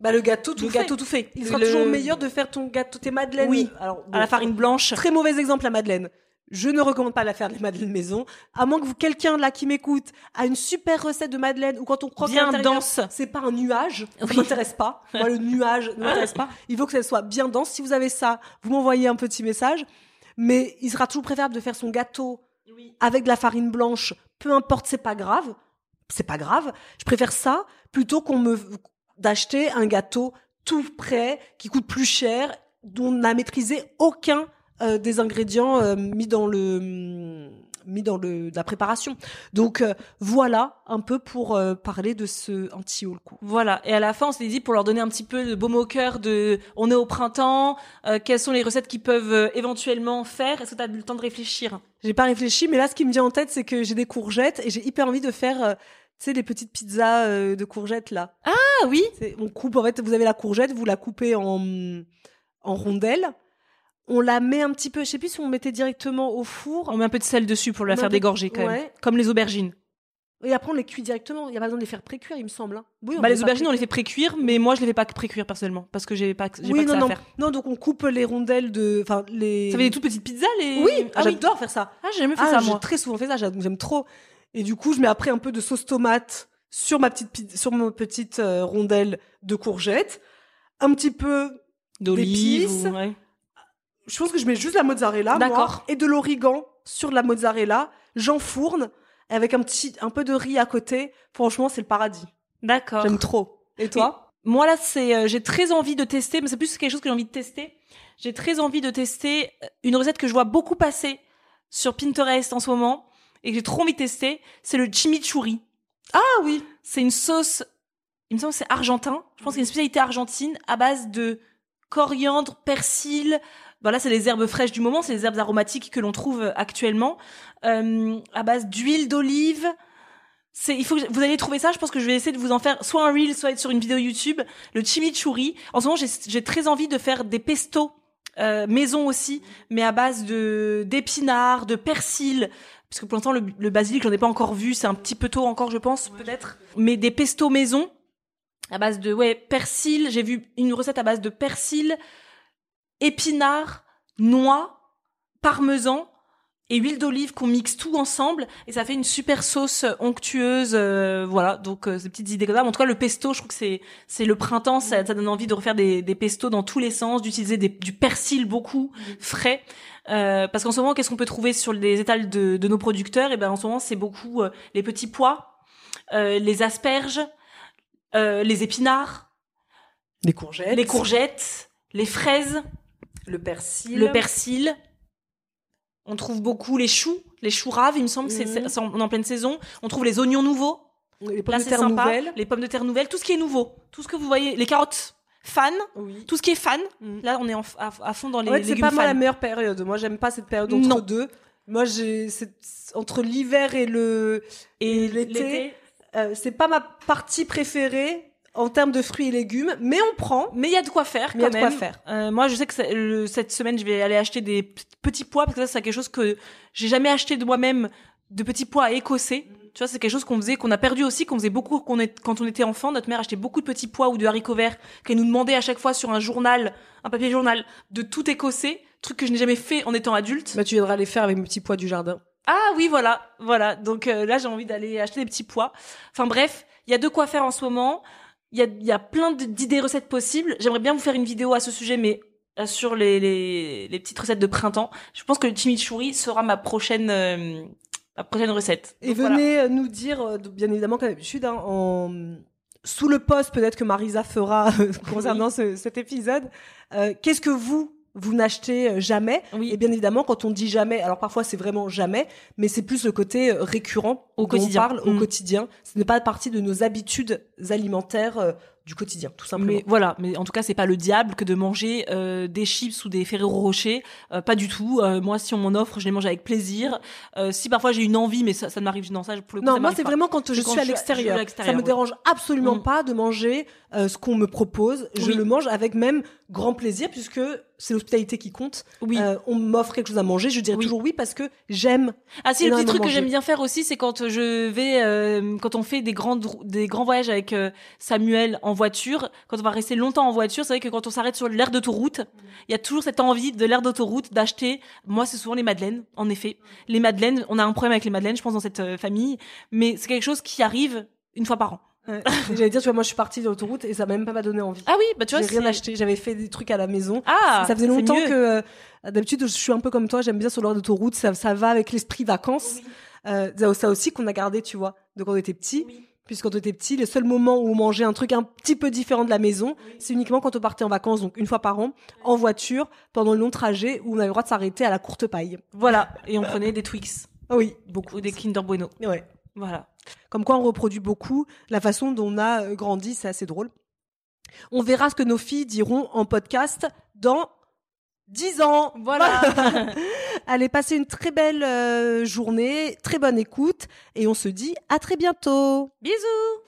Bah le gâteau tout le fait. gâteau tout fait. Il sera Le- toujours meilleur de faire ton gâteau, tes madeleines. Oui, Alors, à la farine blanche. Très mauvais exemple la madeleine. Je ne recommande pas la faire les madeleines maison. À moins que vous, quelqu'un là qui m'écoute, a une super recette de madeleine ou quand on croque Bien dense. C'est pas un nuage. Ça m'intéresse pas. Moi, le nuage ne m'intéresse pas. Il faut que ça soit bien dense. Si vous avez ça, vous m'envoyez un petit message. Mais il sera toujours préférable de faire son gâteau avec de la farine blanche. Peu importe, c'est pas grave. C'est pas grave. Je préfère ça plutôt qu'on me, d'acheter un gâteau tout prêt, qui coûte plus cher, dont on n'a maîtrisé aucun euh, des ingrédients euh, mis dans le mis dans le la préparation. Donc euh, voilà un peu pour euh, parler de ce anti-haul coup. Voilà. Et à la fin, on s'est dit pour leur donner un petit peu de baume au cœur de, on est au printemps, euh, quelles sont les recettes qu'ils peuvent éventuellement faire? Est-ce que tu as eu le temps de réfléchir? J'ai pas réfléchi, mais là ce qui me vient en tête, c'est que j'ai des courgettes et j'ai hyper envie de faire tu sais les petites pizzas euh, de courgettes là. Ah oui. On coupe en fait, vous avez la courgette, vous la coupez en en rondelles. On la met un petit peu, je sais plus si on mettait directement au four. On met un peu de sel dessus pour la On faire dégorger quand même. Comme les aubergines. Et après on les cuit directement. Il y a pas besoin de les faire pré-cuire, il me semble. hein. Oui, Bah, les aubergines, on les fait pré-cuire, mais moi, je les fais pas pré-cuire personnellement parce que j'ai pas, j'ai Oui, pas que non, ça non, à faire. non. Donc on coupe les rondelles de, enfin les. Ça fait des toutes petites pizzas, les. Oui, ah, oui. j'adore faire ça. Ah, j'ai jamais fait Ah, ça, j'ai moi. très souvent fait ça, j'aime trop. Et du coup, je mets après un peu de sauce tomate sur ma petite sur ma petite euh, rondelle de courgettes, un petit peu. D'épices. ou- ouais. Je pense que je mets juste la mozzarella, moi, et de l'origan sur la mozzarella. J'enfourne avec un petit un peu de riz à côté. Franchement, c'est le paradis. D'accord. J'aime trop. Et toi Moi là, c'est euh, j'ai très envie de tester, mais c'est plus quelque chose que j'ai envie de tester. J'ai très envie de tester une recette que je vois beaucoup passer sur Pinterest en ce moment et que j'ai trop envie de tester. C'est le chimichurri. Ah oui. C'est une sauce. Il me semble que c'est argentin. Je pense que c'est une spécialité argentine à base de coriandre, persil. Voilà, c'est les herbes fraîches du moment, c'est les herbes aromatiques que l'on trouve actuellement, euh, à base d'huile d'olive. C'est, il faut que vous allez trouver ça. Je pense que je vais essayer de vous en faire soit un reel, soit être sur une vidéo YouTube. Le chimichurri. En ce moment, j'ai, j'ai très envie de faire des pestos euh, maison aussi, mais à base de d'épinards, de persil. Parce que pour l'instant, le, le basilic, j'en ai pas encore vu. C'est un petit peu tôt encore, je pense, peut-être. Mais des pestos maison à base de ouais persil. J'ai vu une recette à base de persil, épinards, noix, parmesan et huile d'olive qu'on mixe tout ensemble et ça fait une super sauce onctueuse euh, voilà donc euh, ces petites idées comme ça en tout cas le pesto je trouve que c'est c'est le printemps ça, ça donne envie de refaire des, des pestos dans tous les sens d'utiliser du persil beaucoup frais euh, parce qu'en ce moment qu'est-ce qu'on peut trouver sur les étals de, de nos producteurs? Et ben en ce moment c'est beaucoup euh, les petits pois euh, les asperges euh, les épinards Les courgettes. les courgettes les fraises Le persil. le persil. On trouve beaucoup les choux, les choux raves, il me semble que c'est- Mhm. c'est en, en pleine saison. On trouve les oignons nouveaux. Les pommes Là, de terre sympa. nouvelles. Les pommes de terre nouvelles, tout ce qui est nouveau. Tout ce que vous voyez, les carottes fan, Oui. tout ce qui est fan. Mhm. Là, on est en- à, à fond dans les En fait, c'est légumes pas moi la meilleure période. Moi, j'aime pas cette période entre Non. deux. Moi, j'ai entre l'hiver et le Et l'été, l'été. euh, c'est pas ma partie préférée en termes de fruits et légumes, mais on prend. Mais il y a de quoi faire Mais il y a quand de quoi même. faire. Euh, moi, je sais que le- cette semaine, je vais aller acheter des petits pois parce que ça, c'est quelque chose que j'ai jamais acheté de moi-même, de petits pois écossais. Tu vois, c'est quelque chose qu'on faisait, qu'on a perdu aussi, qu'on faisait beaucoup qu'on est, quand on était enfant. Notre mère achetait beaucoup de petits pois ou de haricots verts qu'elle nous demandait à chaque fois sur un journal, un papier journal, de tout écossais. Truc que je n'ai jamais fait en étant adulte. Bah, tu viendras les faire avec mes petits pois du jardin. Ah oui, voilà, voilà. Donc euh, là, j'ai envie d'aller acheter des petits pois. Enfin bref, il y a de quoi faire en ce moment. Il y a, il y a plein d'idées recettes possibles. J'aimerais bien vous faire une vidéo à ce sujet, mais euh, sur les, les, les petites recettes de printemps. Je pense que le chimichurri sera ma prochaine, euh, ma prochaine recette. Et Donc, venez euh, nous dire, bien évidemment, comme d'habitude, hein, en... sous le post peut-être que Marisa fera concernant ce- cet épisode, euh, qu'est-ce que vous vous n'achetez jamais? Oui. Et bien évidemment, quand on dit jamais, alors parfois c'est vraiment jamais, mais c'est plus le côté récurrent Au dont quotidien. On parle au Mm. quotidien. Ce n'est pas partie de nos habitudes alimentaires euh, du quotidien, tout simplement. Mais voilà, mais en tout cas, c'est pas le diable que de manger euh, des chips ou des Ferrero Rocher. Euh, pas du tout. Moi, si on m'en offre, je les mange avec plaisir. Si parfois j'ai une envie, mais ça, ça ne m'arrive non ça pour le coup, Non, ça moi c'est vraiment quand je quand suis à l'extérieur. Ça me oui. dérange absolument Mm. pas de manger ce qu'on me propose. Je Oui. le mange avec même grand plaisir puisque c'est l'hospitalité qui compte. Oui. On m'offre quelque chose à manger, je dirais Oui. toujours oui parce que j'aime. Ah si, le petit truc que j'aime bien faire aussi, c'est quand je vais, euh, quand on fait des grandes, rou- des grands voyages avec euh, Samuel en voiture, quand on va rester longtemps en voiture, c'est vrai que quand on s'arrête sur l'aire d'autoroute, il y a toujours cette envie de l'aire d'autoroute d'acheter. Moi, c'est souvent les madeleines, en effet. Les madeleines, on a un problème avec les madeleines, je pense, dans cette euh, famille, mais c'est quelque chose qui arrive une fois par an. Ouais. J'allais dire, tu vois, moi je suis partie de l'autoroute et ça m'a même pas donné envie. Ah oui, bah tu vois, J'ai rien acheté, j'avais fait des trucs à la maison. Ah, ça faisait longtemps mieux. que euh, d'habitude je suis un peu comme toi, j'aime bien sur l'heure d'autoroute, ça, ça va avec l'esprit vacances. Euh, ça- aussi qu'on a gardé, tu vois, de quand on était petit. Puisque quand on était petit, le seul moment où on mangeait un truc un petit peu différent de la maison, c'est uniquement quand on partait en vacances, donc une fois par an, en voiture, pendant le long trajet, où on avait le droit de s'arrêter à la courte paille. Voilà, et on prenait des Twix oui, ou des Kinder Bueno. ouais. Voilà. Comme quoi on reproduit beaucoup la façon dont on a euh, grandi, c'est assez drôle. On verra ce que nos filles diront en podcast dans 10 ans. Voilà. Allez, passez une très belle euh, journée, très bonne écoute et on se dit à très bientôt. Bisous.